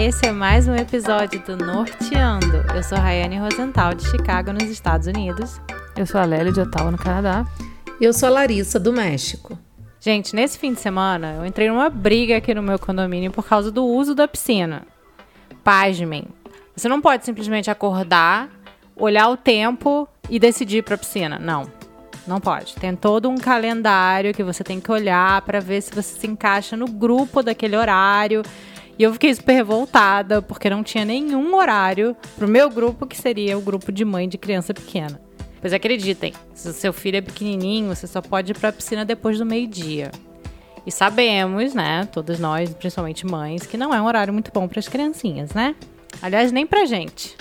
esse é mais um episódio do Norteando. Eu sou Rayane Rosenthal, de Chicago, nos Estados Unidos. Eu sou a Lélia, de Ottawa, no Canadá. E eu sou a Larissa, do México. Gente, nesse fim de semana, eu entrei numa briga aqui no meu condomínio por causa do uso da piscina. Pasmem. Você não pode simplesmente acordar, olhar o tempo e decidir ir pra piscina. Não. Não pode. Tem todo um calendário que você tem que olhar para ver se você se encaixa no grupo daquele horário. E eu fiquei super revoltada porque não tinha nenhum horário pro meu grupo, que seria o grupo de mãe de criança pequena. Pois acreditem, se o seu filho é pequenininho, você só pode ir pra piscina depois do meio-dia. E sabemos, né, todas nós, principalmente mães, que não é um horário muito bom para as criancinhas, né? Aliás, nem pra gente.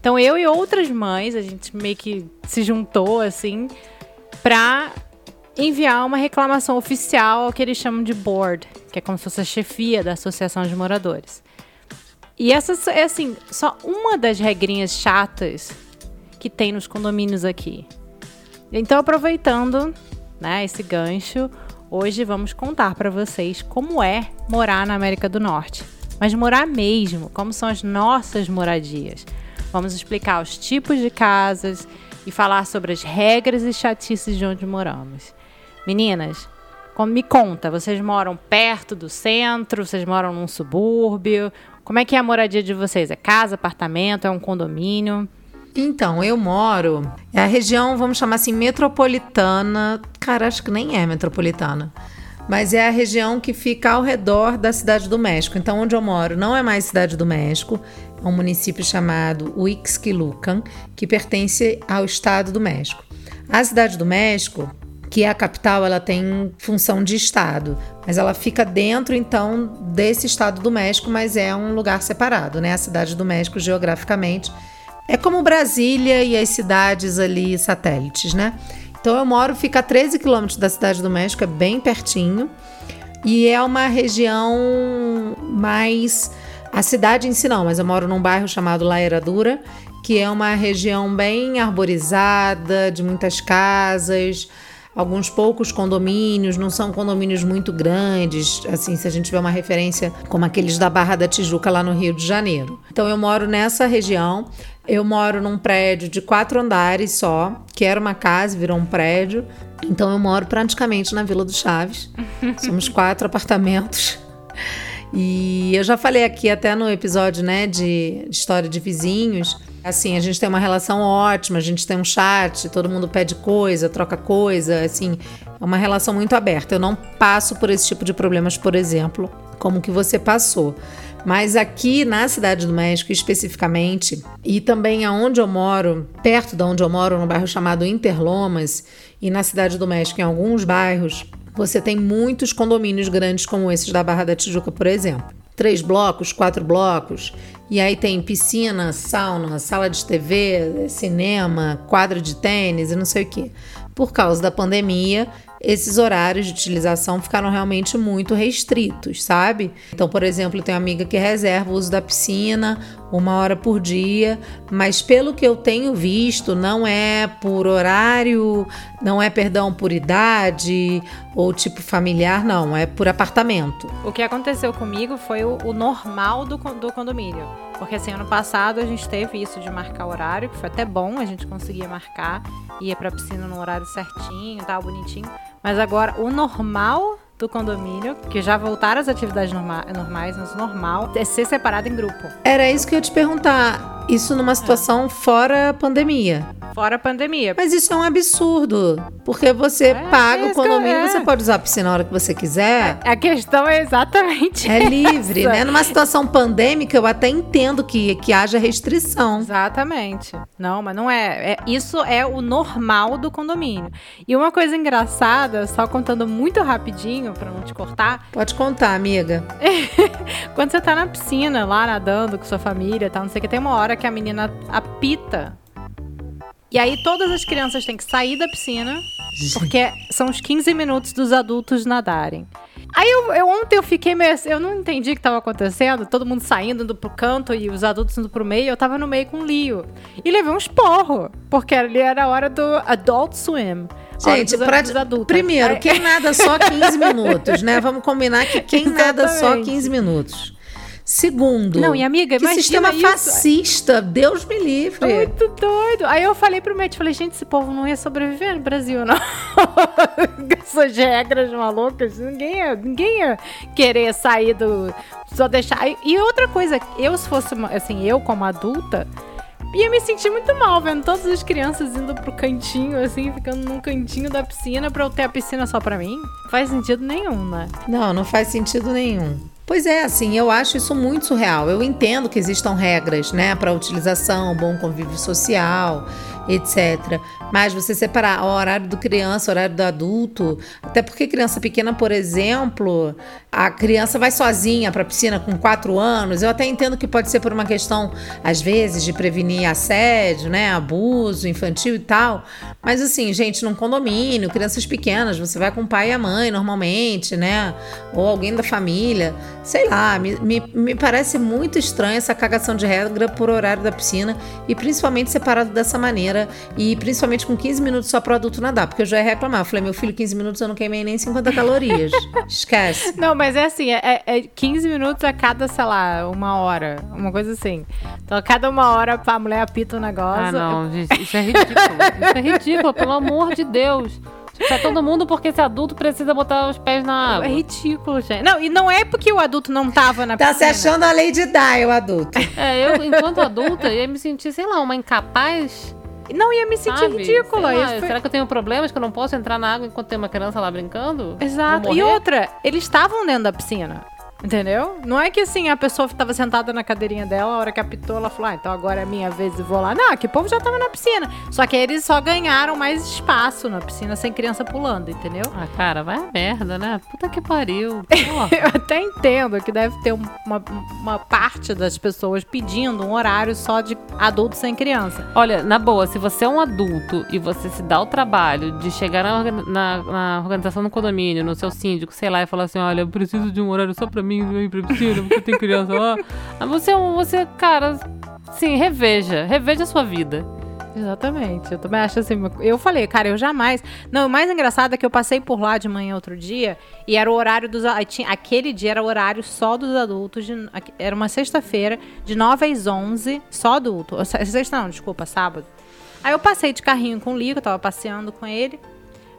Então eu e outras mães, a gente meio que se juntou assim para enviar uma reclamação oficial ao que eles chamam de board, que é como se fosse a chefia da associação de moradores. E essa é assim, só uma das regrinhas chatas que tem nos condomínios aqui. Então, aproveitando, né, esse gancho, hoje vamos contar para vocês como é morar na América do Norte. Mas morar mesmo, como são as nossas moradias. Vamos explicar os tipos de casas e falar sobre as regras e chatices de onde moramos. Meninas, me conta, vocês moram perto do centro? Vocês moram num subúrbio? Como é que é a moradia de vocês? É casa, apartamento, é um condomínio? Então, eu moro. É a região, vamos chamar assim, metropolitana. Cara, acho que nem é metropolitana. Mas é a região que fica ao redor da Cidade do México. Então, onde eu moro não é mais Cidade do México, é um município chamado Uixquilucan, que pertence ao Estado do México. A Cidade do México, que é a capital, ela tem função de estado, mas ela fica dentro então desse estado do México, mas é um lugar separado, né? A Cidade do México geograficamente é como Brasília e as cidades ali satélites, né? Então eu moro, fica a 13 quilômetros da Cidade do México, é bem pertinho. E é uma região mais a cidade em si não, mas eu moro num bairro chamado La Herradura, que é uma região bem arborizada, de muitas casas, alguns poucos condomínios, não são condomínios muito grandes, assim, se a gente tiver uma referência como aqueles da Barra da Tijuca lá no Rio de Janeiro. Então eu moro nessa região. Eu moro num prédio de quatro andares só, que era uma casa, virou um prédio. Então eu moro praticamente na Vila do Chaves. Somos quatro apartamentos. E eu já falei aqui até no episódio, né, de, de história de vizinhos. Assim, a gente tem uma relação ótima, a gente tem um chat, todo mundo pede coisa, troca coisa, assim, é uma relação muito aberta. Eu não passo por esse tipo de problemas, por exemplo, como que você passou. Mas aqui na Cidade do México, especificamente, e também aonde eu moro, perto de onde eu moro, no bairro chamado Interlomas, e na Cidade do México, em alguns bairros, você tem muitos condomínios grandes como esses da Barra da Tijuca, por exemplo. Três blocos, quatro blocos, e aí tem piscina, sauna, sala de TV, cinema, quadra de tênis e não sei o que. Por causa da pandemia, esses horários de utilização ficaram realmente muito restritos, sabe? Então, por exemplo, tem uma amiga que reserva o uso da piscina uma hora por dia, mas pelo que eu tenho visto, não é por horário, não é, perdão, por idade ou tipo familiar, não, é por apartamento. O que aconteceu comigo foi o, o normal do, do condomínio. Porque assim, ano passado a gente teve isso de marcar horário, que foi até bom, a gente conseguia marcar, ia pra piscina no horário certinho, tal, bonitinho. Mas agora, o normal do condomínio, que já voltaram às atividades norma normais, mas normal é ser separado em grupo. Era isso que eu ia te perguntar. Isso numa situação é. fora pandemia. Fora a pandemia. Mas isso é um absurdo. Porque você é, paga o condomínio, é. você pode usar a piscina a hora que você quiser. A, a questão é exatamente. É livre, né? Numa situação pandêmica, eu até entendo que, que haja restrição. Exatamente. Não, mas não é. é. Isso é o normal do condomínio. E uma coisa engraçada, só contando muito rapidinho, para não te cortar. Pode contar, amiga. Quando você tá na piscina, lá nadando com sua família, tá, não sei o que, tem uma hora que a menina apita e aí todas as crianças têm que sair da piscina, porque são os 15 minutos dos adultos nadarem. Aí eu, eu, ontem eu fiquei meio assim, eu não entendi o que estava acontecendo, todo mundo saindo, indo pro canto e os adultos indo pro meio, eu tava no meio com o Lio. E levei um esporro, porque ali era a hora do Adult Swim. Gente, pra, primeiro, quem nada só 15 minutos, né? Vamos combinar que quem nada só 15 minutos. Segundo, Não, e amiga, que sistema isso. fascista, Deus me livre. Muito doido. Aí eu falei pro médico, falei, gente, esse povo não ia sobreviver no Brasil, não. Essas regras malucas, ninguém ia, ninguém ia querer sair do... Só deixar... E- outra coisa, eu se fosse, assim, eu como adulta, ia me sentir muito mal vendo todas as crianças indo pro cantinho, assim, ficando num cantinho da piscina pra eu ter a piscina só pra mim. Não faz sentido nenhum, né? Não, não faz sentido nenhum. Pois é, assim, eu acho isso muito surreal. Eu entendo que existam regras, né, para utilização, bom convívio social, etc. Mas você separar o horário do criança, o horário do adulto, até porque criança pequena, por exemplo, a criança vai sozinha para a piscina com 4 anos. Eu até entendo que pode ser por uma questão, às vezes, de prevenir assédio, né, abuso infantil e tal. Mas assim, gente, num condomínio, crianças pequenas, você vai com o pai e a mãe normalmente, né? Ou alguém da família. Sei lá, me, me, me parece muito estranho essa cagação de regra por horário da piscina e principalmente separado dessa maneira e principalmente com 15 minutos só pro adulto nadar, porque eu já ia reclamar. Eu falei, meu filho, 15 minutos eu não queimei nem 50 calorias. Esquece. Não, mas é assim, é, é 15 minutos a cada, sei lá, uma hora. Uma coisa assim. Então, a cada uma hora a mulher apita o negócio. Ah, não, gente, isso é ridículo. Isso é ridículo, pelo amor de Deus. Isso é todo mundo porque esse adulto precisa botar os pés na É água. ridículo, gente. Não, e não é porque o adulto não tava na Tá se piscina. achando a Lady Di, o adulto. É, eu, enquanto adulta, ia me sentir, sei lá, uma incapaz. Não ia me sentir sabe? ridícula. Lá, Isso foi- Será que eu tenho problemas que eu não posso entrar na água enquanto tem uma criança lá brincando? Exato. E outra, eles estavam dentro da piscina. Entendeu? Não é que assim, a pessoa estava sentada na cadeirinha dela, a hora que apitou, ela falou: ah, então agora é minha vez e vou lá. Não, que povo já tava na piscina. Só que eles só ganharam mais espaço na piscina sem criança pulando, entendeu? Ah, cara, vai a merda, né? Puta que pariu. Eu até entendo que deve ter um- uma, uma parte das pessoas pedindo um horário só de adulto sem criança. Olha, na boa, se você é um adulto e você se dá o trabalho de chegar na, na- na organização do condomínio, no seu síndico, sei lá, e falar assim, olha, eu preciso de um horário só pra mim, não ir pra piscina, porque tem criança lá. Você, é um- você, cara, sim, reveja, reveja a sua vida. Exatamente. Eu também acho assim. Eu falei, cara, eu jamais. Não, o mais engraçado é que eu passei por lá de manhã outro dia e era o horário dos. tinha- Aquele dia era o horário só dos adultos. de- era uma sexta-feira, de 9 às 11, só adulto. Sexta não, desculpa, sábado. Aí eu passei de carrinho com o Lico, eu tava passeando com ele.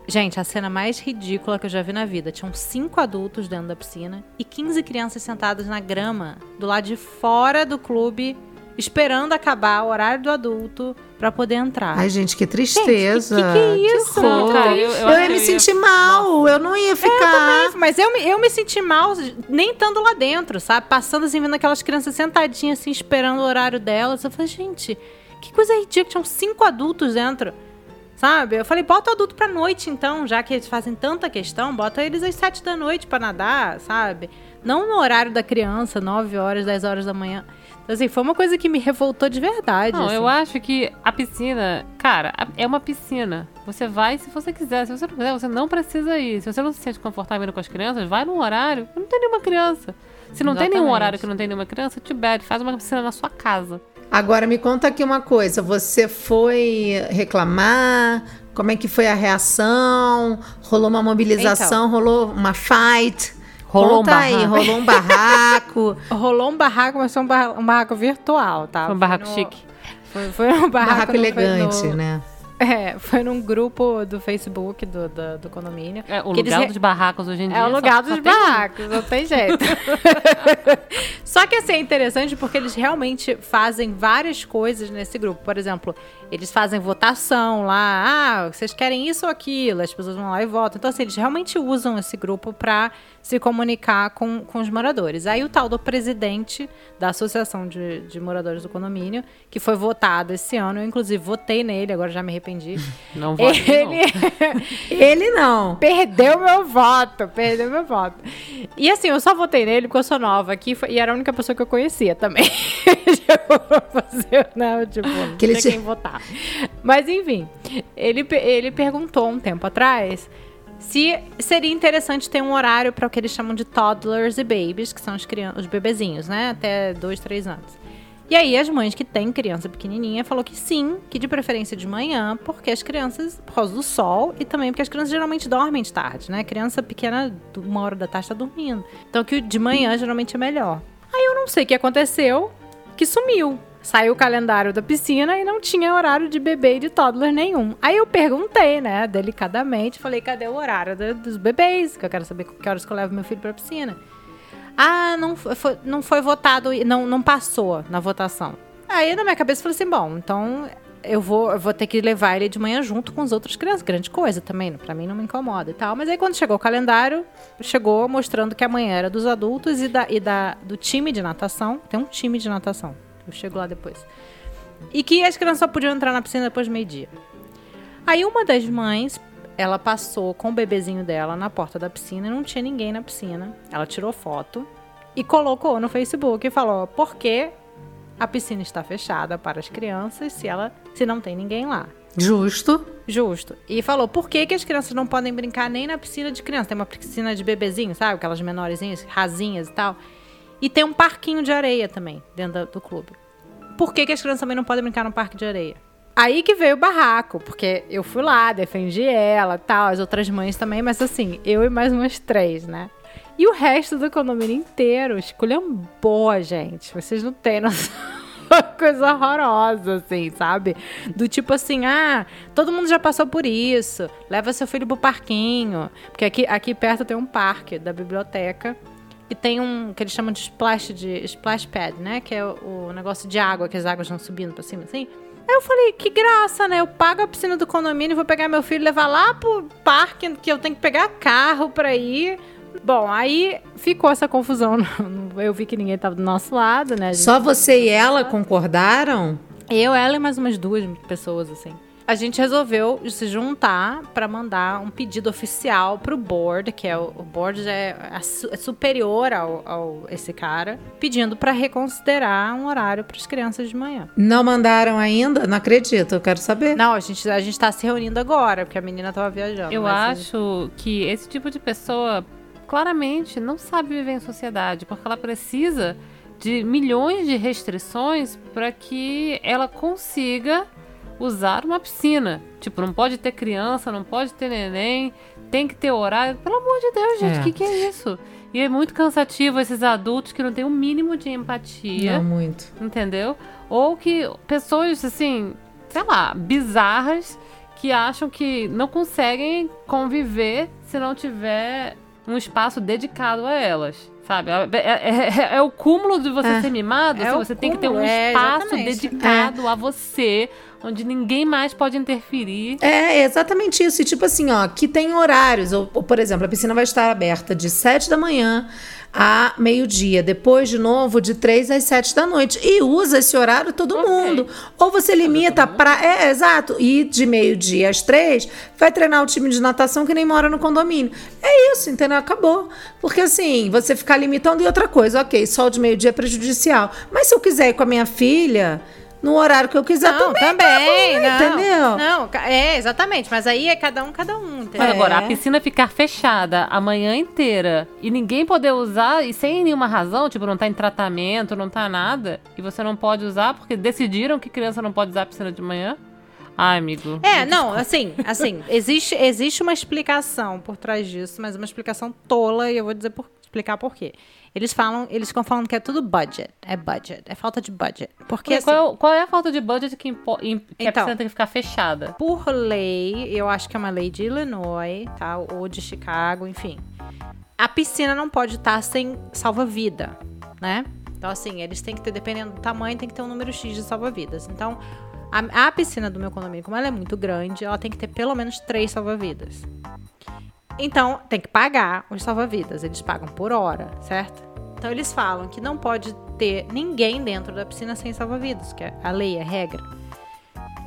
Gente, a cena mais ridícula que eu já vi na vida. Tinham cinco adultos dentro da piscina e 15 crianças sentadas na grama, do lado de fora do clube, esperando acabar o horário do adulto pra poder entrar. Ai, gente, que tristeza. que- que que é isso? Não, cara, eu- eu eu, ia que me eu ia- sentir mal, eu não ia ficar. Mas eu, me- eu me senti mal nem estando lá dentro, sabe? Passando assim, vendo aquelas crianças sentadinhas assim, esperando o horário delas. Eu falei, gente, que coisa ridícula. Tinham cinco adultos dentro. Sabe? Eu falei, bota o adulto pra noite, então, já que eles fazem tanta questão, bota eles às sete da noite pra nadar, sabe? Não no horário da criança, 9 horas, 10 horas da manhã. Então, assim, foi uma coisa que me revoltou de verdade. Não, assim. eu acho que a piscina, cara, é uma piscina. Você vai se você quiser. Se você não quiser, você não precisa ir. Se você não se sente confortável indo com as crianças, vai num horário que não tem nenhuma criança. Se não tem nenhum Exatamente. horário que não tem nenhuma criança, te bebe, faz uma piscina na sua casa. Agora me conta aqui uma coisa, você foi reclamar? Como é que foi a reação? Rolou uma mobilização? rolou uma fight? Rolou um Conta aí, barraco. rolou um barraco. Rolou um barraco, mas foi um barraco, um virtual, tá? Foi um barraco no- chique. Foi, foi um barraco, barraco foi elegante, no- né? É, foi num grupo do Facebook do, do, do condomínio. É, o eles lugar re- dos barracos hoje em dia. É o só- lugar só dos tem um. barracos, não tem jeito. Só que assim, é interessante porque eles realmente fazem várias coisas nesse grupo. Por exemplo, eles fazem votação lá. Ah, vocês querem isso ou aquilo? As pessoas vão lá e votam. Então, assim, eles realmente usam esse grupo para se comunicar com, com os moradores. Aí o tal do presidente da Associação de, de Moradores do Condomínio, que foi votado esse ano, eu inclusive votei nele, agora já me arrependi. Não vale, não. Ele, Ele não. Perdeu meu voto, perdeu meu voto. E assim, eu só votei nele porque eu sou nova aqui foi- e era a única pessoa que eu conhecia também. tipo, fazer, né? Tipo, não Que ele tinha quem votar. Mas enfim, ele, ele perguntou um tempo atrás se seria interessante ter um horário para o que eles chamam de toddlers e babies, que são os, os bebezinhos, né? Até 2, 3 anos. E aí as mães que têm criança pequenininha falou que sim, que de preferência de manhã, porque as crianças, por causa do sol, e também porque as crianças geralmente dormem de tarde, né? Criança pequena, uma hora da tarde tá dormindo. Então que de manhã geralmente é melhor. Aí eu não sei o que aconteceu, que sumiu. Saiu o calendário da piscina e não tinha horário de bebê e de toddler nenhum. Aí eu perguntei, né, delicadamente, falei, cadê o horário do- dos bebês? Que eu quero saber que horas que eu levo meu filho pra piscina. Ah, não foi, não foi votado, não, não passou na votação. Aí na minha cabeça eu falei assim, bom, então eu vou, eu vou ter que levar ele de manhã junto com as outras crianças. Grande coisa também, pra mim não me incomoda e tal. Mas aí quando chegou o calendário, chegou mostrando que amanhã era dos adultos e, da, e da, do time de natação. Tem um time de natação. Eu chego lá depois. E que as crianças só podiam entrar na piscina depois do meio-dia. Aí uma das mães, ela passou com o bebezinho dela na porta da piscina e não tinha ninguém na piscina. Ela tirou foto e colocou no Facebook e falou: por que a piscina está fechada para as crianças se ela se não tem ninguém lá? Justo. Justo. E falou, por que, que as crianças não podem brincar nem na piscina de criança? Tem uma piscina de bebezinho, sabe? Aquelas menorzinhas, rasinhas e tal. E tem um parquinho de areia também, dentro da- do clube. Por que, que as crianças também não podem brincar no parque de areia? Aí que veio o barraco, porque eu fui lá, defendi ela tal, as outras mães também, mas assim, eu e mais umas três, né? E o resto do condomínio inteiro esculhambou a gente. Vocês não têm noção. Coisa horrorosa, assim, sabe? Do tipo assim, ah, todo mundo já passou por isso. Leva seu filho pro parquinho. Porque aqui, aqui perto tem um parque da biblioteca. E tem um que eles chamam de splash, de splash pad, né? Que é o, o negócio de água, que as águas vão subindo pra cima, assim. Aí eu falei, que graça, né? Eu pago a piscina do condomínio, vou pegar meu filho e levar lá pro parque, que eu tenho que pegar carro pra ir. Bom, aí ficou essa confusão. Eu vi que ninguém tava do nosso lado, né? Só você e ela concordaram? eu, ela e mais umas duas pessoas, assim. A gente resolveu se juntar para mandar um pedido oficial pro board, que é o, o board é, su- é superior ao, ao esse cara, pedindo para reconsiderar um horário para as crianças de manhã. Não mandaram ainda? Não acredito, eu quero saber. Não, a gente a gente tá se reunindo agora, porque a menina tava viajando. Eu mas- acho que esse tipo de pessoa claramente não sabe viver em sociedade, porque ela precisa de milhões de restrições para que ela consiga usar uma piscina. Tipo, não pode ter criança, não pode ter neném, tem que ter horário. Pelo amor de Deus, gente, o É. que, que é isso? E é muito cansativo esses adultos que não têm o mínimo de empatia Não muito. entendeu? Ou que pessoas, assim, sei lá, bizarras que acham que não conseguem conviver se não tiver um espaço dedicado a elas. Sabe? É, é- é- é o cúmulo de você É. ser mimado, É assim, o você tem que ter um cúmulo, espaço dedicado a você, onde ninguém mais pode interferir. É exatamente isso. E tipo assim, ó, que tem horários. Ou, ou, por exemplo, a piscina vai estar aberta de 7 da manhã a meio-dia. Depois, de novo, de 3 às 7 da noite. E usa esse horário todo Ok. mundo. Ou você limita pra. É, exato. E de meio-dia às 3, vai treinar o time de natação que nem mora no condomínio. É isso, entendeu? Acabou. Porque assim, você ficar limitando e outra coisa, ok, sol de meio-dia é prejudicial. Mas se eu quiser ir com a minha filha. No horário que eu quiser Não, também, também, tá bom, não, entendeu? Não, é, exatamente. Mas aí é cada um, cada um, entendeu? Mas agora, É. a piscina ficar fechada a manhã inteira e ninguém poder usar e sem nenhuma razão, tipo, não tá em tratamento, não tá nada, e você não pode usar porque decidiram que criança não pode usar a piscina de manhã? Ai, amigo. É, não, assim, assim, existe, existe uma explicação por trás disso, mas uma explicação tola, e eu vou dizer por, explicar por quê. Eles falam, eles ficam falando que é tudo budget. É budget, é falta de budget. Porque qual, é assim, o- qual é a falta de budget que, impo- im- que a Então. piscina tem que ficar fechada? por lei, eu acho que é uma lei de Illinois, tá? Ou de Chicago, enfim. A piscina não pode estar sem salva-vida, né? Então, assim, eles têm que ter, dependendo do tamanho, tem que ter um número X de salva-vidas. Então, a, a piscina do meu condomínio, como ela é muito grande, ela tem que ter pelo menos três salva-vidas. Então, tem que pagar os salva-vidas. Eles pagam por hora, certo? Então, eles falam que não pode ter ninguém dentro da piscina sem salva-vidas, que é a lei, a regra.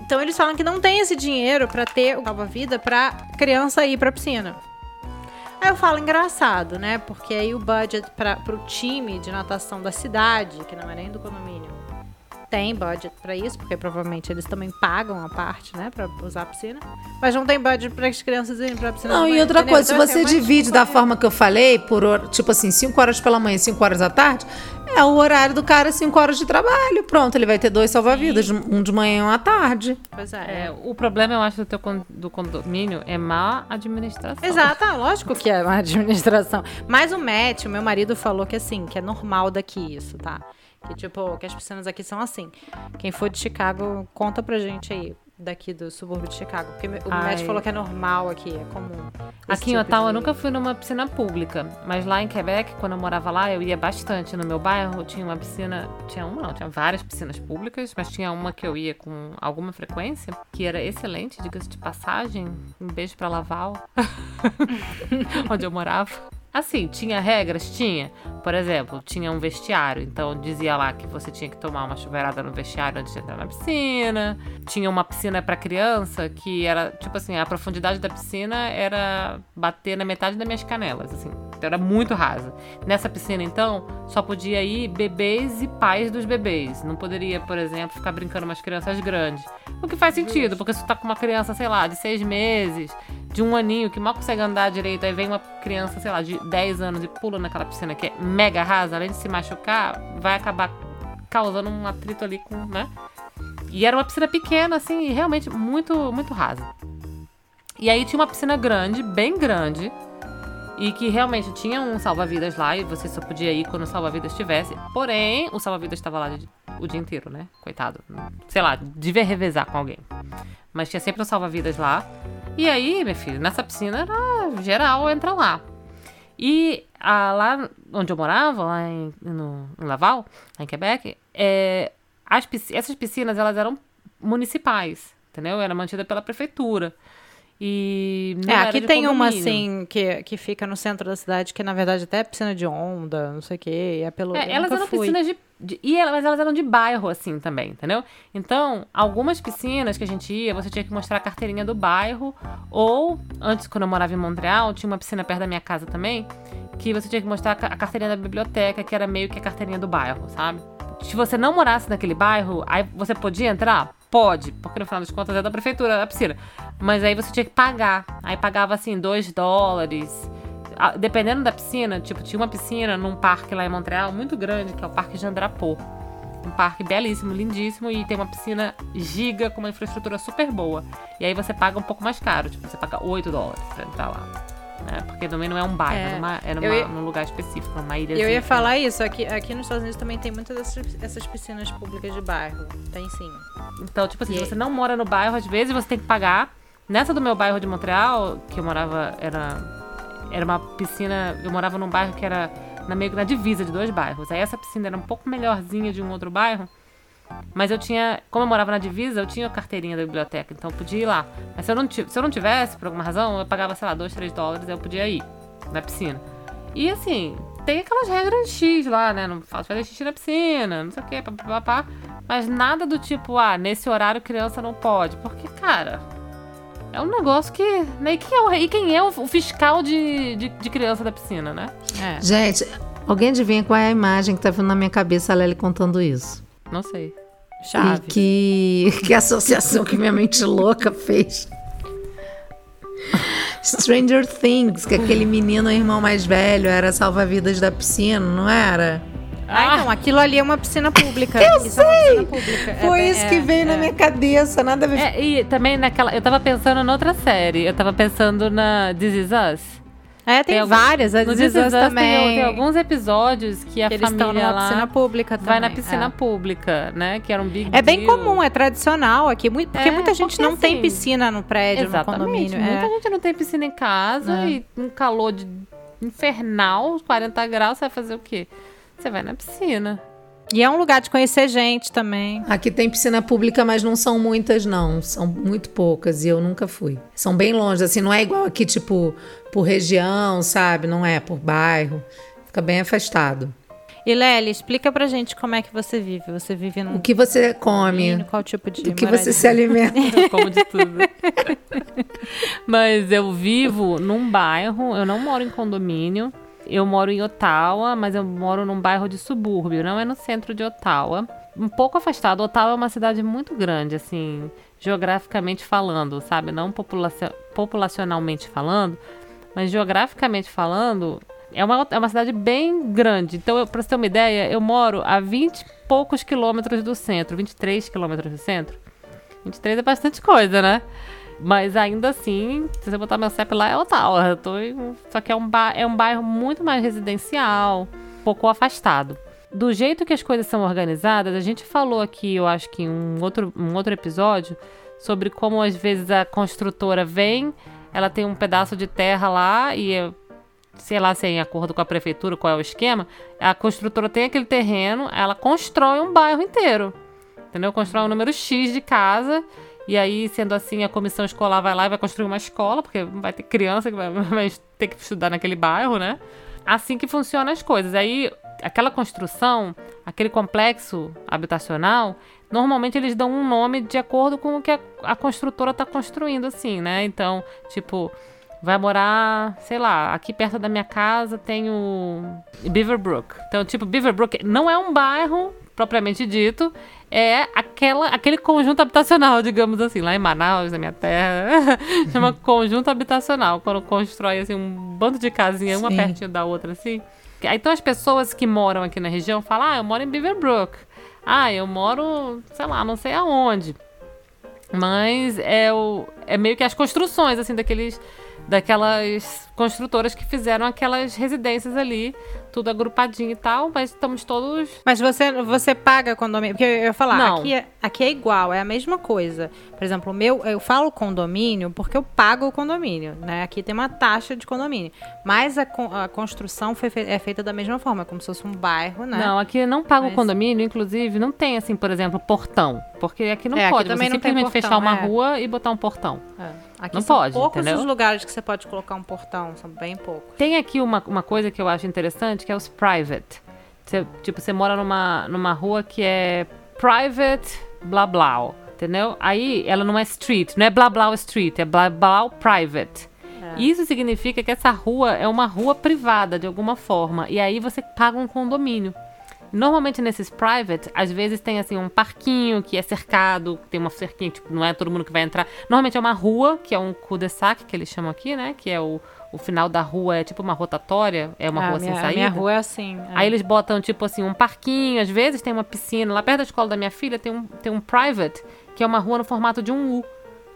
Então, eles falam que não tem esse dinheiro pra ter o salva-vida pra criança ir pra piscina. Aí eu falo engraçado, né? Porque aí o budget para pro time de natação da cidade, que não é nem do condomínio, tem budget pra isso, porque provavelmente eles também pagam a parte, né, Pra usar a piscina. Mas não tem budget para as crianças irem pra piscina. Não, e manhã, outra entendeu? coisa, se Então, assim, você é divide da forma que eu falei, por hora- tipo assim, 5 horas pela manhã e 5 horas da tarde, É o horário do cara, 5 horas de trabalho. Pronto, ele vai ter dois salva-vidas, um de manhã e um à tarde. Pois É, o problema, eu acho, do teu con- do condomínio é má administração. Exato, ah, lógico que é uma administração. Mas o Matt, o meu marido, falou que assim, que é normal daqui isso, tá? Que tipo, que as piscinas aqui são assim. Quem for de Chicago, conta pra gente aí, daqui do subúrbio de Chicago. Porque o Matt Ai. falou que é normal aqui, é comum. Aqui em tipo Ottawa eu de- nunca fui numa piscina pública, mas lá em Quebec, quando eu morava lá, eu ia bastante. No meu bairro tinha uma piscina, tinha uma não, tinha várias piscinas públicas, mas tinha uma que eu ia com alguma frequência, que era excelente, diga-se de passagem. Um beijo pra Laval, onde eu morava. Assim, tinha regras? Tinha. Por exemplo, tinha um vestiário, então dizia lá que você tinha que tomar uma chuveirada no vestiário antes de entrar na piscina. Tinha uma piscina pra criança que era, tipo assim, a profundidade da piscina era bater na metade das minhas canelas, assim. Então era muito rasa. Nessa piscina, então, só podia ir bebês e pais dos bebês. Não poderia, por exemplo, ficar brincando umas crianças grandes. O que faz sentido, porque se tu tá com uma criança, sei lá, de seis meses, de um aninho, que mal consegue andar direito, aí vem uma criança, sei lá, de 10 anos e pula naquela piscina que é mega rasa, além de se machucar, vai acabar causando um atrito ali com, né? E era uma piscina pequena, assim, e realmente muito, muito rasa. E aí tinha uma piscina grande, bem grande, e que realmente tinha um salva-vidas lá, e você só podia ir quando o salva-vidas estivesse. Porém, o salva-vidas estava lá o dia inteiro, né? Coitado. Sei lá, devia revezar com alguém. Mas tinha sempre um salva-vidas lá. E aí, meu filho, nessa piscina era geral, entra lá. E ah, lá onde eu morava, lá em, no, em Laval, em Quebec, é, as essas piscinas elas eram municipais, entendeu? Era mantida pela prefeitura. E É, aqui tem uma assim que, que fica no centro da cidade, que na verdade até é piscina de onda, não sei o quê. e É pelo. É, elas eram fui. piscinas de, de- e elas, mas elas eram de bairro, assim, também, entendeu? Então, algumas piscinas que a gente ia, você tinha que mostrar a carteirinha do bairro. Ou, antes, quando eu morava em Montreal, tinha uma piscina perto da minha casa também, que você tinha que mostrar a carteirinha da biblioteca, que era meio que a carteirinha do bairro, sabe? Se você não morasse naquele bairro, aí você podia entrar? Pode, porque no final das contas é da prefeitura, da piscina. Mas aí você tinha que pagar. Aí pagava assim, 2 dólares. Ah, Dependendo da piscina, tipo, tinha uma piscina num parque lá em Montreal muito grande, que é o Parque Jandrapô. Um parque belíssimo, lindíssimo, e tem uma piscina giga com uma infraestrutura super boa. E aí você paga um pouco mais caro, tipo, você paga 8 dólares pra entrar lá. Né? Porque também não é um bairro, É, é, numa, é numa- eu ia- num lugar específico, numa ilha. Eu ia falar isso, aqui, aqui nos Estados Unidos também tem muitas dessas essas piscinas públicas de bairro. Tem sim. Então, tipo assim, se você não mora no bairro, às vezes você tem que pagar. Nessa do meu bairro de Montreal, que eu morava, era, era uma piscina. Eu morava num bairro que era na, meio que na divisa de dois bairros. Aí essa piscina era um pouco melhorzinha de um outro bairro. Mas eu tinha, como eu morava na divisa, eu tinha a carteirinha da biblioteca, então eu podia ir lá. Mas se eu não, se eu não tivesse, por alguma razão, eu pagava, sei lá, 2, 3 dólares, eu podia ir na piscina. E assim, tem aquelas regras X lá, né? Não faço fazer xixi na piscina, não sei o quê, papapá. Mas nada do tipo, ah, nesse horário criança não pode. Porque, cara, é um negócio que. Né? E, quem é o, e quem é o fiscal de, de, de criança da piscina, né? É. Gente, alguém adivinha qual é a imagem que tá vindo na minha cabeça, a Lely contando isso? Não sei. Chave. E que, que associação que minha mente louca fez. Stranger Things, que aquele menino, o irmão mais velho, era salva-vidas da piscina, não era? Ah, então, aquilo ali é uma piscina pública. Eu isso É uma piscina pública. É Foi bem- isso que é, veio na é. minha cabeça, nada a ver. É, e também naquela. Eu tava pensando noutra série. Eu tava pensando na This Is Us. É, tem, Tem várias. No This Is Us também. tem, tem alguns episódios que a que eles estão família numa lá piscina pública também. vai na piscina é. pública, né? Que era um big É bem deal. comum, é tradicional aqui. Muito, porque É, muita gente porque não tem assim, piscina no prédio, Exatamente. no condomínio. Muita é. gente não tem piscina em casa É. e um calor de infernal, 40 graus, você vai fazer o quê? Você vai na piscina. E é um lugar de conhecer gente também. Aqui tem piscina pública, mas não são muitas, não. São muito poucas e eu nunca fui. São bem longe, assim, não é igual aqui, tipo, por região, sabe? Não é por bairro. Fica bem afastado. E Lely, explica pra gente como é que você vive. Você vive num O que você come? qual tipo de Do que moradia? você se alimenta? Eu como de tudo. Mas eu vivo num bairro, eu não moro em condomínio. Eu moro em Ottawa, mas eu moro num bairro de subúrbio, não é no centro de Ottawa. Um pouco afastado. Ottawa é uma cidade muito grande, assim, geograficamente falando, sabe? Não populacio- populacionalmente falando, mas geograficamente falando, É uma, é uma cidade bem grande. Então, pra você ter uma ideia, eu moro a 20 e poucos quilômetros do centro, 23 quilômetros do centro. 23 é bastante coisa, né? Mas ainda assim, se você botar meu CEP lá, é. Eu tô em... Só que é um, ba... é um bairro muito mais residencial, um pouco afastado. Do jeito que as coisas são organizadas, a gente falou aqui, eu acho que em um outro, um outro episódio, sobre como às vezes a construtora vem, ela tem um pedaço de terra lá e sei lá se é em acordo com a prefeitura, qual é o esquema, a construtora tem aquele terreno, ela constrói um bairro inteiro. Entendeu? Constrói um número X de casa e aí, sendo assim, a comissão escolar vai lá e vai construir uma escola, porque vai ter criança que vai, vai ter que estudar naquele bairro, né? Assim que funcionam as coisas. Aí, aquela construção, aquele complexo habitacional, normalmente eles dão um nome de acordo com o que a, a construtora está construindo, assim, né? Então, tipo, vai morar, sei lá, aqui perto da minha casa tem o Beaverbrook. Então, tipo, Beaverbrook não é um bairro propriamente dito, é aquela, aquele conjunto habitacional, digamos assim, lá em Manaus, na minha terra, chama conjunto habitacional, quando constrói assim um bando de casinhas, uma pertinho da outra assim. Então as pessoas que moram aqui na região falam: "Ah, eu moro em Beaverbrook. Ah, eu moro, sei lá, não sei aonde". Mas é o é meio que as construções assim daqueles daquelas construtoras que fizeram aquelas residências ali, tudo agrupadinho e tal, mas estamos todos. Mas você, você paga condomínio? Porque eu ia falar, Não. Aqui, é, aqui é igual, é a mesma coisa. Por exemplo, o meu, eu falo condomínio porque eu pago o condomínio, né? Aqui tem uma taxa de condomínio. Mas a, a construção foi é feita da mesma forma, como se fosse um bairro, né? Não, aqui não paga mas... o condomínio, inclusive, não tem, assim, por exemplo, portão. Porque aqui não é, pode aqui também você não simplesmente portão, fechar uma é. rua e botar um portão. É. Aqui não são pode, poucos entendeu? os lugares que você pode colocar um portão, são bem poucos. Tem aqui uma, uma coisa que eu acho interessante, que é os private. Você, tipo, você mora numa, numa rua que é private blá blá, entendeu? Aí ela não é street, não é blá blá street, é blá blá private. É. Isso significa que essa rua é uma rua privada de alguma forma. E aí você paga um condomínio. Normalmente nesses private, às vezes tem assim um parquinho que é cercado, tem uma cerquinha, tipo, não é todo mundo que vai entrar. Normalmente é uma rua, que é um cul-de-sac, que eles chamam aqui, né? Que é o, o final da rua é tipo uma rotatória, é uma ah, rua minha, sem saída. A minha rua é assim. É. Aí eles botam tipo assim um parquinho, às vezes tem uma piscina. Lá perto da escola da minha filha tem um, tem um private, que é uma rua no formato de um U.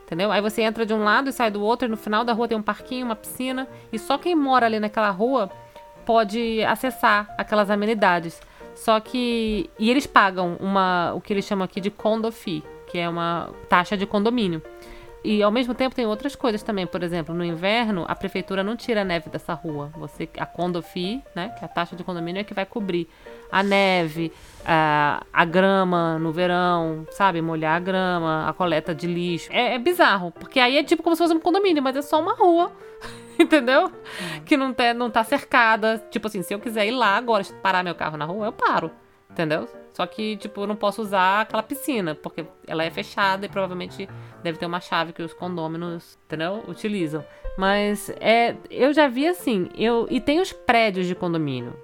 Entendeu? Aí você entra de um lado e sai do outro, e no final da rua tem um parquinho, uma piscina, e só quem mora ali naquela rua pode acessar aquelas amenidades. Só que. E eles pagam uma, o que eles chamam aqui de condo fee, que é uma taxa de condomínio. E ao mesmo tempo tem outras coisas também. Por exemplo, no inverno, a prefeitura não tira a neve dessa rua. Você, a condo fee, né, que é a taxa de condomínio, é que vai cobrir a neve, a, a grama no verão, sabe? Molhar a grama, a coleta de lixo. É, é bizarro, porque aí é tipo como se fosse um condomínio, mas é só uma rua. entendeu? Que não, tá, não tá cercada. Tipo assim, se eu quiser ir lá agora, parar meu carro na rua, eu paro. Entendeu? Só que, tipo, eu não posso usar aquela piscina, porque ela é fechada e provavelmente deve ter uma chave que os condôminos, entendeu? Utilizam. Mas é, eu já vi assim, eu e tem os prédios de condomínio.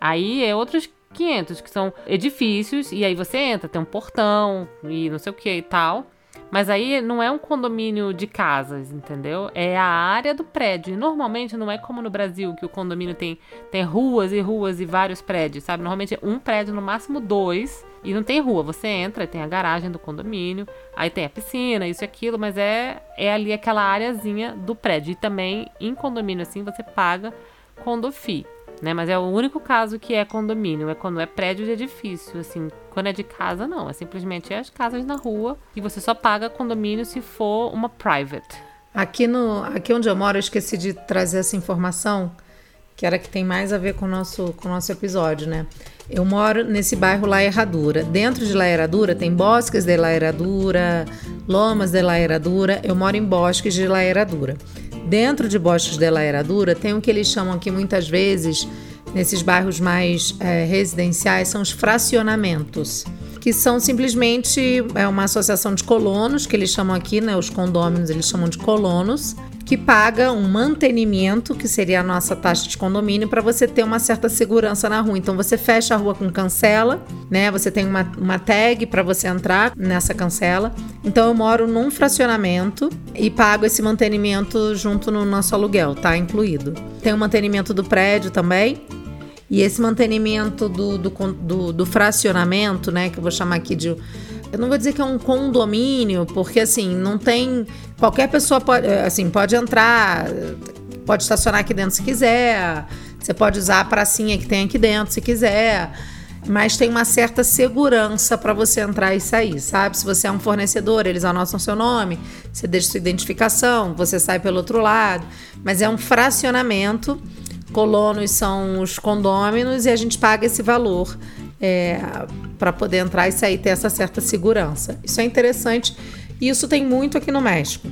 Aí é outros 500 que são edifícios e aí você entra, tem um portão e não sei o que e tal. Mas aí não é um condomínio de casas, entendeu? É a área do prédio. E normalmente não é como no Brasil, que o condomínio tem, tem ruas e ruas e vários prédios, sabe? Normalmente é um prédio, no máximo dois, e não tem rua. Você entra, tem a garagem do condomínio, aí tem a piscina, isso e aquilo, mas é, é ali aquela áreazinha do prédio. E também em condomínio assim você paga condofi né? Mas é o único caso que é condomínio, é quando é prédio de edifício, assim. Quando é de casa, não. É simplesmente as casas na rua e você só paga condomínio se for uma private. Aqui, no, aqui onde eu moro, eu esqueci de trazer essa informação, que era que tem mais a ver com o nosso, com o nosso episódio, né? Eu moro nesse bairro La Herradura. Dentro de La Herradura tem bosques de La Herradura, lomas de La Herradura. Eu moro em bosques de La Herradura. Dentro de Bosques de La Herradura tem o que eles chamam aqui muitas vezes, nesses bairros mais é, residenciais, são os fracionamentos, que são simplesmente é uma associação de colonos, que eles chamam aqui, né, os condôminos eles chamam de colonos, que paga um mantenimento, que seria a nossa taxa de condomínio, para você ter uma certa segurança na rua. Então você fecha a rua com cancela, né? Você tem uma, uma tag para você entrar nessa cancela. Então eu moro num fracionamento e pago esse mantenimento junto no nosso aluguel, tá incluído. Tem o mantenimento do prédio também. E esse mantenimento do, do, do, do fracionamento, né? Que eu vou chamar aqui de eu não vou dizer que é um condomínio, porque assim, não tem. Qualquer pessoa pode, eh, assim, pode entrar, pode estacionar aqui dentro se quiser. Você pode usar a pracinha que tem aqui dentro se quiser. Mas tem uma certa segurança para você entrar e sair, sabe? Se você é um fornecedor, eles anotam seu nome, você deixa sua identificação, você sai pelo outro lado. Mas é um fracionamento. Colonos são os condôminos e a gente paga esse valor é, para poder entrar e sair ter essa certa segurança. Isso é interessante e isso tem muito aqui no México.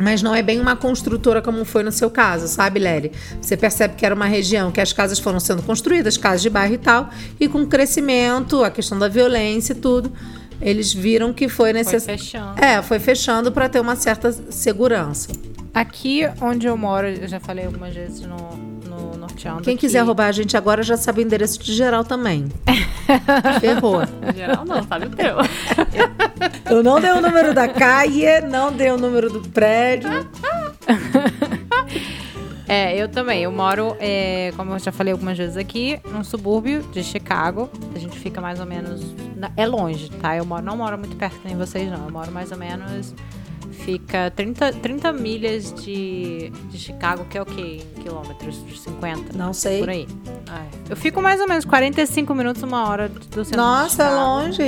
Mas não é bem uma construtora como foi no seu caso, sabe, Léry? Você percebe que era uma região que as casas foram sendo construídas, casas de bairro e tal, e com o crescimento, a questão da violência e tudo, eles viram que foi necessário. Foi fechando. É, foi fechando para ter uma certa segurança. Aqui onde eu moro, eu já falei algumas vezes no, Quem quiser roubar a gente agora já sabe o endereço de geral também. Ferrou. Geral não, sabe o teu. Eu não dei o número da caia, não dei o número do prédio. É, eu também. Eu moro, é, como eu já falei algumas vezes aqui, num subúrbio de Chicago. A gente fica mais ou menos. Na, é longe, tá? Eu moro, não moro muito perto nem vocês, não. Eu moro mais ou menos Fica 30, 30 milhas de, de Chicago, que é o quê? Em quilômetros? 50? Não sei. Por aí. Ai. Eu fico mais ou menos 45 minutos, uma hora do centro Nossa, é longe.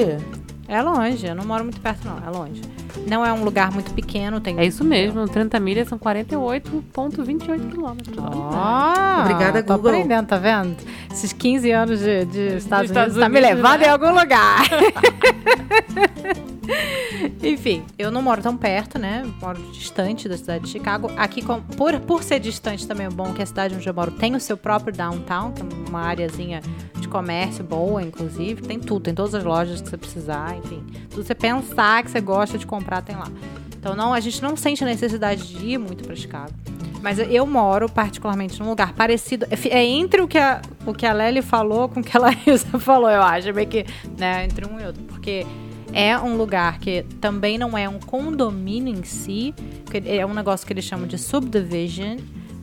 É longe, eu não moro muito perto, não. É longe. Não é um lugar muito pequeno. Tem... É isso mesmo, 30 milhas são 48,28 quilômetros. Oh, Obrigada, Google. Tô aprendendo, tá vendo? Esses 15 anos de, de Estados, de Estados Unidos, tá me levando né? em algum lugar. Enfim, eu não moro tão perto, né? Moro distante da cidade de Chicago. Aqui, por, por ser distante, também é bom que a cidade onde eu moro tem o seu próprio downtown, que é uma areazinha de comércio boa, inclusive. Tem tudo, tem todas as lojas que você precisar, enfim. Tudo você pensar que você gosta de comprar, tem lá. Então, não, a gente não sente a necessidade de ir muito para Chicago. Mas eu moro particularmente num lugar parecido. É, é entre o que a, o que a Lely falou com o que a Larissa falou, eu acho. Meio que, né, entre um e outro. Porque é um lugar que também não é um condomínio em si, é um negócio que eles chamam de subdivision,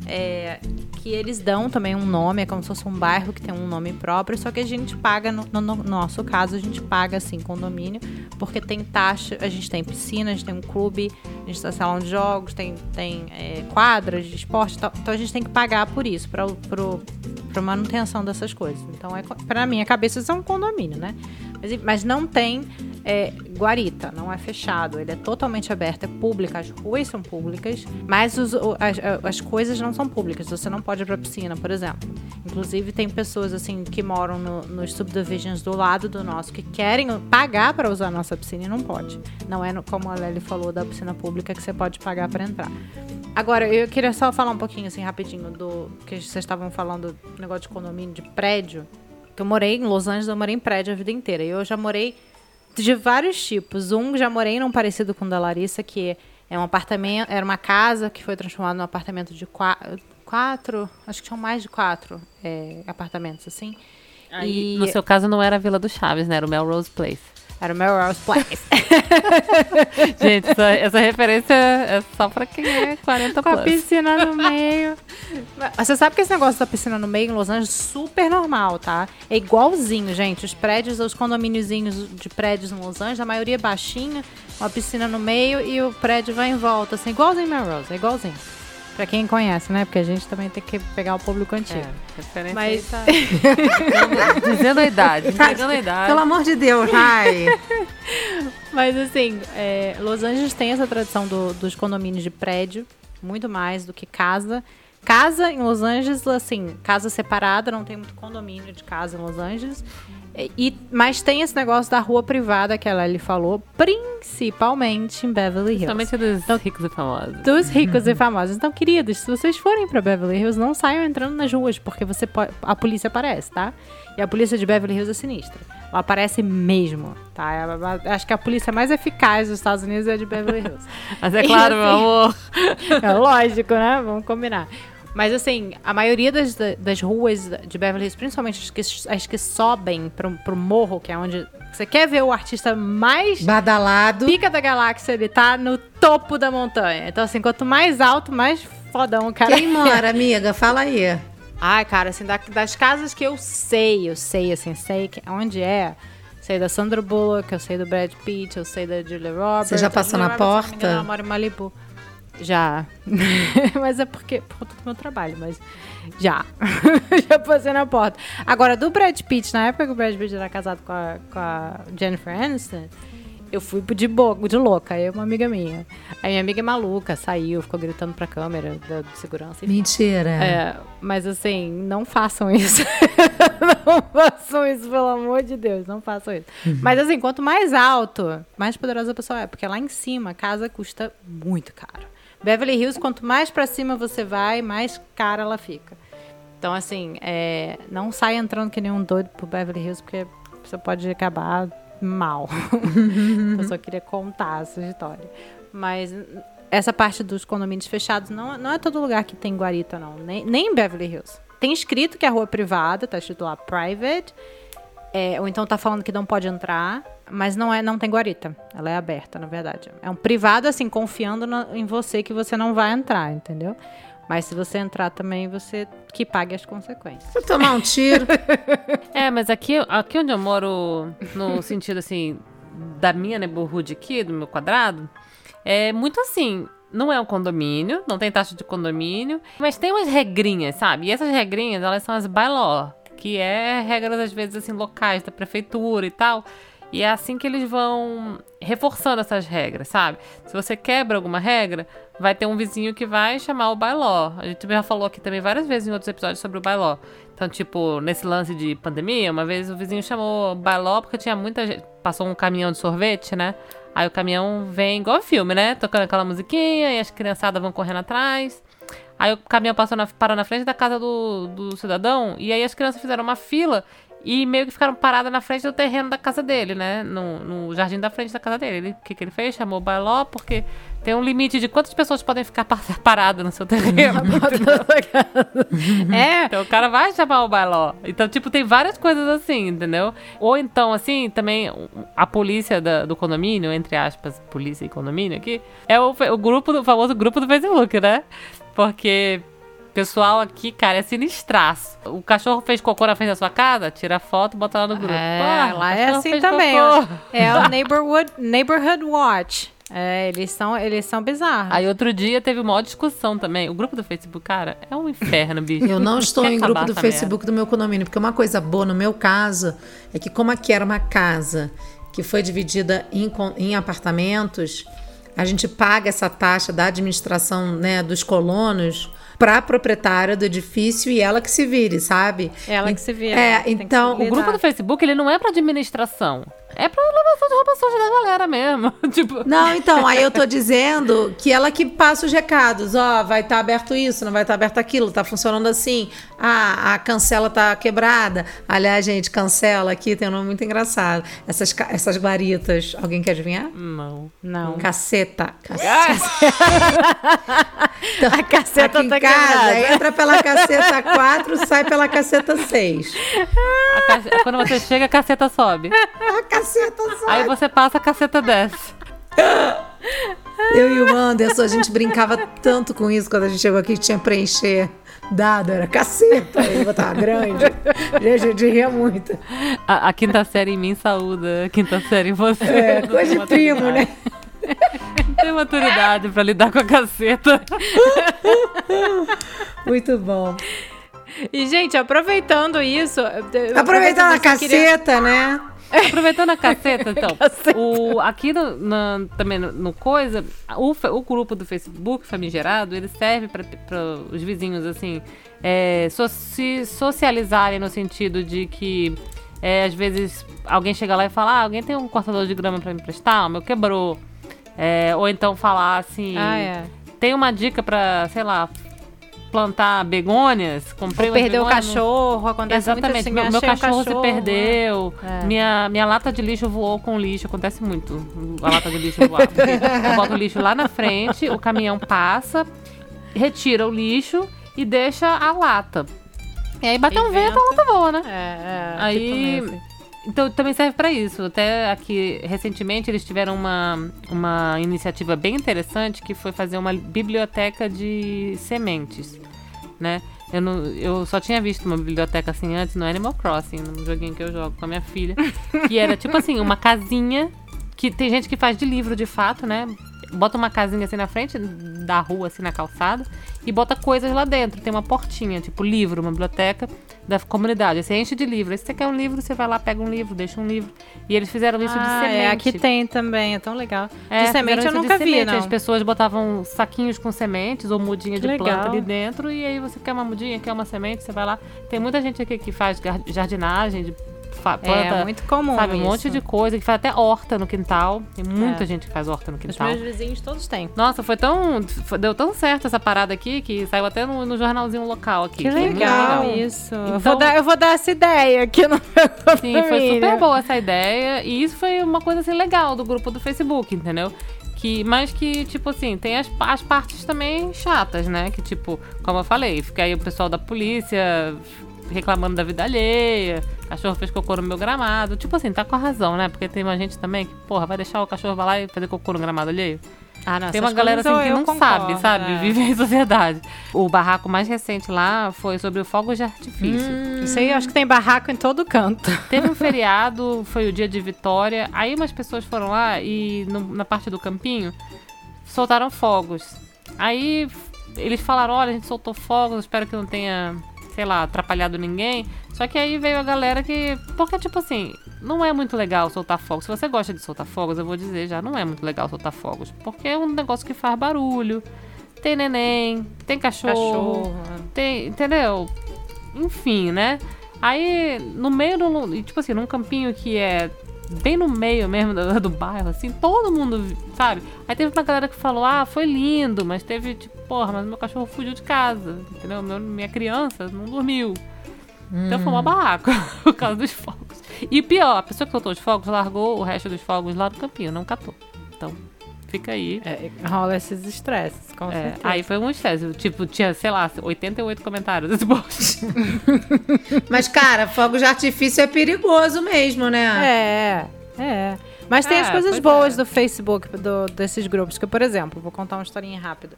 é, que eles dão também um nome, é como se fosse um bairro que tem um nome próprio, só que a gente paga, no, no, no nosso caso, a gente paga assim condomínio, porque tem taxa, a gente tem piscina, a gente tem um clube, a gente tem salão de jogos, tem, tem é, quadras de esporte, então a gente tem que pagar por isso, para para manutenção dessas coisas. Então, é, para minha cabeça, isso é um condomínio, né? Mas, mas não tem é, guarita, não é fechado, ele é totalmente aberto, é público, as ruas são públicas, mas os, as, as coisas não são públicas, você não pode ir pra piscina, por exemplo. Inclusive, tem pessoas assim que moram no, nos subdivisions do lado do nosso que querem pagar para usar a nossa piscina e não pode. Não é no, como a Lely falou da piscina pública que você pode pagar para entrar. Agora, eu queria só falar um pouquinho assim rapidinho do que vocês estavam falando, negócio de condomínio, de prédio. Que eu morei em Los Angeles, eu morei em prédio a vida inteira. E eu já morei de vários tipos. Um já morei num parecido com o da Larissa, que é um apartamento, era uma casa que foi transformada num apartamento de quatro, quatro acho que tinham mais de quatro é, apartamentos, assim. Aí, e... No seu caso não era a Vila do Chaves, né? Era o Melrose Place. Era o Melrose Place. Gente, essa, essa, referência é só pra quem é 40 Com plus. a piscina no meio. Você sabe que esse negócio da piscina no meio em Los Angeles é super normal, tá? É igualzinho, gente. Os prédios, os condomíniozinhos de prédios em Los Angeles, a maioria é baixinha, uma piscina no meio e o prédio vai em volta, assim, igualzinho Melrose, é igualzinho. Pra quem conhece, né? Porque a gente também tem que pegar o público antigo. É, Mas... tá... dizendo a idade, entregando a idade. Pelo amor de Deus, ai. Mas assim, é, Los Angeles tem essa tradição do, dos condomínios de prédio, muito mais do que casa. Casa em Los Angeles, assim, casa separada, não tem muito condomínio de casa em Los Angeles. E, mas tem esse negócio da rua privada que a Lely falou, principalmente em Beverly Hills. Somente dos então, ricos e famosos. Dos ricos e famosos. Então, queridos, se vocês forem pra Beverly Hills, não saiam entrando nas ruas, porque você pode, a polícia aparece, tá? E a polícia de Beverly Hills é sinistra. Ela aparece mesmo, tá? Acho que a polícia mais eficaz dos Estados Unidos é a de Beverly Hills. Mas é claro, assim, meu amor. É lógico, né? Vamos combinar. Mas assim, a maioria das, das ruas de Beverly Hills, principalmente as que, as que sobem pro, pro morro, que é onde você quer ver o artista mais badalado, pica da galáxia, ele tá no topo da montanha. Então assim, quanto mais alto, mais fodão o cara. Quem mora, amiga? Fala aí. Ai, cara, assim, da, das casas que eu sei, eu sei, assim, sei que, onde é. Sei da Sandra Bullock, eu sei do Brad Pitt, eu sei da Julia Roberts. Você já passou na Roberts, porta? Ela mora em Malibu. Já. mas é porque. Por conta do meu trabalho, mas. Já. já passei na porta. Agora, do Brad Pitt, na época que o Brad Pitt era casado com a, com a Jennifer Aniston, eu fui de, boca, de louca, aí uma amiga minha. Aí minha amiga é maluca, saiu, ficou gritando pra câmera da segurança. Enfim. Mentira. É, mas assim, não façam isso. não façam isso, pelo amor de Deus, não façam isso. Uhum. Mas assim, quanto mais alto, mais poderosa a pessoa é, porque lá em cima a casa custa muito caro. Beverly Hills, quanto mais para cima você vai, mais cara ela fica. Então, assim, é, não sai entrando que nem um doido pro Beverly Hills, porque você pode acabar mal. eu só queria contar essa história. Mas essa parte dos condomínios fechados não, não é todo lugar que tem guarita, não. Nem, nem em Beverly Hills. Tem escrito que é rua privada, tá escrito lá private. É, ou então tá falando que não pode entrar, mas não é, não tem guarita. Ela é aberta, na verdade. É um privado, assim, confiando no, em você que você não vai entrar, entendeu? Mas se você entrar também, você que pague as consequências. Vou tomar um tiro. é, mas aqui, aqui onde eu moro, no sentido assim, da minha neighborhood aqui, do meu quadrado, é muito assim. Não é um condomínio, não tem taxa de condomínio, mas tem umas regrinhas, sabe? E essas regrinhas, elas são as bylaw, que é regras às vezes assim locais da prefeitura e tal. E é assim que eles vão reforçando essas regras, sabe? Se você quebra alguma regra, vai ter um vizinho que vai chamar o bailó. A gente já falou aqui também várias vezes em outros episódios sobre o bailó. Então, tipo, nesse lance de pandemia, uma vez o vizinho chamou o bailó porque tinha muita gente. Passou um caminhão de sorvete, né? Aí o caminhão vem igual filme, né? Tocando aquela musiquinha e as criançadas vão correndo atrás. Aí o caminhão passou na, parou na frente da casa do, do cidadão e aí as crianças fizeram uma fila e meio que ficaram paradas na frente do terreno da casa dele, né? No, no jardim da frente da casa dele. O que, que ele fez? Chamou o bailó, porque tem um limite de quantas pessoas podem ficar paradas no seu terreno. é. Então o cara vai chamar o bailó. Então, tipo, tem várias coisas assim, entendeu? Ou então, assim, também a polícia da, do condomínio, entre aspas, polícia e condomínio aqui, é o, o grupo, o famoso grupo do Facebook, né? Porque pessoal aqui, cara, é sinistraço. O cachorro fez cocô na frente da sua casa? Tira foto e bota lá no grupo. É, lá é assim também. Cocô. É o neighborhood, neighborhood Watch. É, eles são, eles são bizarros. Aí outro dia teve uma discussão também. O grupo do Facebook, cara, é um inferno, bicho. Eu não estou em grupo do Facebook merda. do meu condomínio, porque uma coisa boa no meu caso é que como aqui era uma casa que foi dividida em, em apartamentos, a gente paga essa taxa da administração né, dos colonos para a proprietária do edifício e ela que se vire, sabe? Ela que se vire. É, então. O grupo do Facebook, ele não é para administração. É pra lavação de roupa suja da galera mesmo. tipo... Não, então, aí eu tô dizendo que ela que passa os recados. Ó, vai estar tá aberto isso, não vai estar tá aberto aquilo, tá funcionando assim. Ah, a cancela tá quebrada. Aliás, gente, cancela aqui tem um nome muito engraçado. Essas, essas guaritas. Alguém quer adivinhar? Não. Não. Caceta. Caceta. então, a caceta aqui tá em casa, quebrada. entra pela caceta 4, sai pela caceta 6. Quando você chega, a caceta sobe. A caceta caceta sai. Aí você passa, a caceta desce. Eu e o Anderson, a gente brincava tanto com isso quando a gente chegou aqui, tinha preencher dado, era caceta, aí botava grande. a gente ria muito. A, a, quinta série em mim saúda, a quinta série em você. É, coisa de primo, né? Tem maturidade pra lidar com a caceta. Muito bom. E, gente, aproveitando isso. Aproveitando a caceta, queria... né? Aproveitando a caceta, então. caceta. O, aqui no, no também no, no, Coisa, o, o grupo do Facebook famigerado, ele serve para os vizinhos, assim, é, so, se socializarem no sentido de que É, às vezes alguém chega lá e fala: ah, alguém tem um cortador de grama pra me emprestar? O meu quebrou. É, ou então falar assim: Ah, é. tem uma dica pra, sei lá, plantar begônias? Comprei Ou perdeu o não- cachorro, acontece muito Exatamente, assim, meu, meu um cachorro, se perdeu, É. minha, minha lata de lixo voou com lixo, acontece muito, a lata de lixo voar. eu boto o lixo lá na frente, o caminhão passa, retira o lixo e deixa a lata. E aí bateu um vento, a lata voa, né? É, é. Aí- tipo. Então também serve pra isso. Até aqui, recentemente, eles tiveram uma, uma iniciativa bem interessante que foi fazer uma biblioteca de sementes, né? Eu, não, eu só tinha visto uma biblioteca assim antes no Animal Crossing, num joguinho que eu jogo com a minha filha. Que era tipo assim, uma casinha que tem gente que faz de livro de fato, né? Bota uma casinha assim na frente da rua, assim na calçada, e bota coisas lá dentro. Tem uma portinha, tipo livro, uma biblioteca da comunidade. Você enche de livro. Aí se você quer um livro, você vai lá, pega um livro, deixa um livro. E eles fizeram isso de Ah, semente. é, aqui tem também, é tão legal. É, de semente eu nunca de vi, semente. não. As pessoas botavam saquinhos com sementes ou mudinha de Que planta legal. ali dentro. E aí você quer uma mudinha, quer uma semente, você vai lá. Tem muita gente aqui que faz jardinagem, de planta, É muito comum sabe, um isso. monte de coisa, que faz até horta no quintal. Tem muita É. gente que faz horta no Os quintal. meus vizinhos todos têm. Nossa, foi tão. foi- deu tão certo essa parada aqui que saiu até no, no jornalzinho local aqui. Que Foi muito legal, isso. eu, Então- vou dar, eu vou dar essa ideia aqui no meu Sim, foi super boa essa ideia. E isso foi uma coisa assim legal do grupo do Facebook, entendeu? Que, mas que, tipo assim, tem as, as partes também chatas, né? Que, tipo, como eu falei, fica aí o pessoal da polícia reclamando da vida alheia, cachorro fez cocô no meu gramado. Tipo assim, tá com a razão, né? Porque tem uma gente também que, porra, vai deixar o cachorro vai lá e fazer cocô no gramado alheio. Ah, não, Tem uma galera assim que não concordo, sabe, sabe? é. Vive em sociedade. O barraco mais recente lá foi sobre o fogos de artifício. Isso aí, eu acho que tem barraco em todo canto. Teve um feriado, foi o dia de Vitória. Aí umas pessoas foram lá e no- na parte do campinho soltaram fogos. Aí eles falaram: olha, a gente soltou fogos, espero que não tenha, sei lá, atrapalhado ninguém. Só que aí veio a galera que. Porque, tipo assim, não é muito legal soltar fogos. Se você gosta de soltar fogos, eu vou dizer já, não é muito legal soltar fogos. Porque é um negócio que faz barulho. Tem neném, tem cachorro. Tem, entendeu? Enfim, né? Aí, no meio do. Tipo assim, num campinho que é bem no meio mesmo do, do bairro, assim, todo mundo, sabe? Aí teve uma galera que falou, ah, foi lindo, mas teve, tipo, porra, mas meu cachorro fugiu de casa, entendeu? Meu- minha criança não dormiu. Então foi uma barraco por causa dos fogos. E pior, a pessoa que soltou os fogos largou o resto dos fogos lá no campinho, não catou. Então, fica aí. É, rola esses estresses, com É, certeza. aí foi um estresse. Tipo, tinha, sei lá, 88 comentários desse post. Mas, cara, fogo de artifício é perigoso mesmo, né? É, é. Mas tem É, as coisas boas é. do Facebook, do- desses grupos. Que, por exemplo, vou contar uma historinha rápida.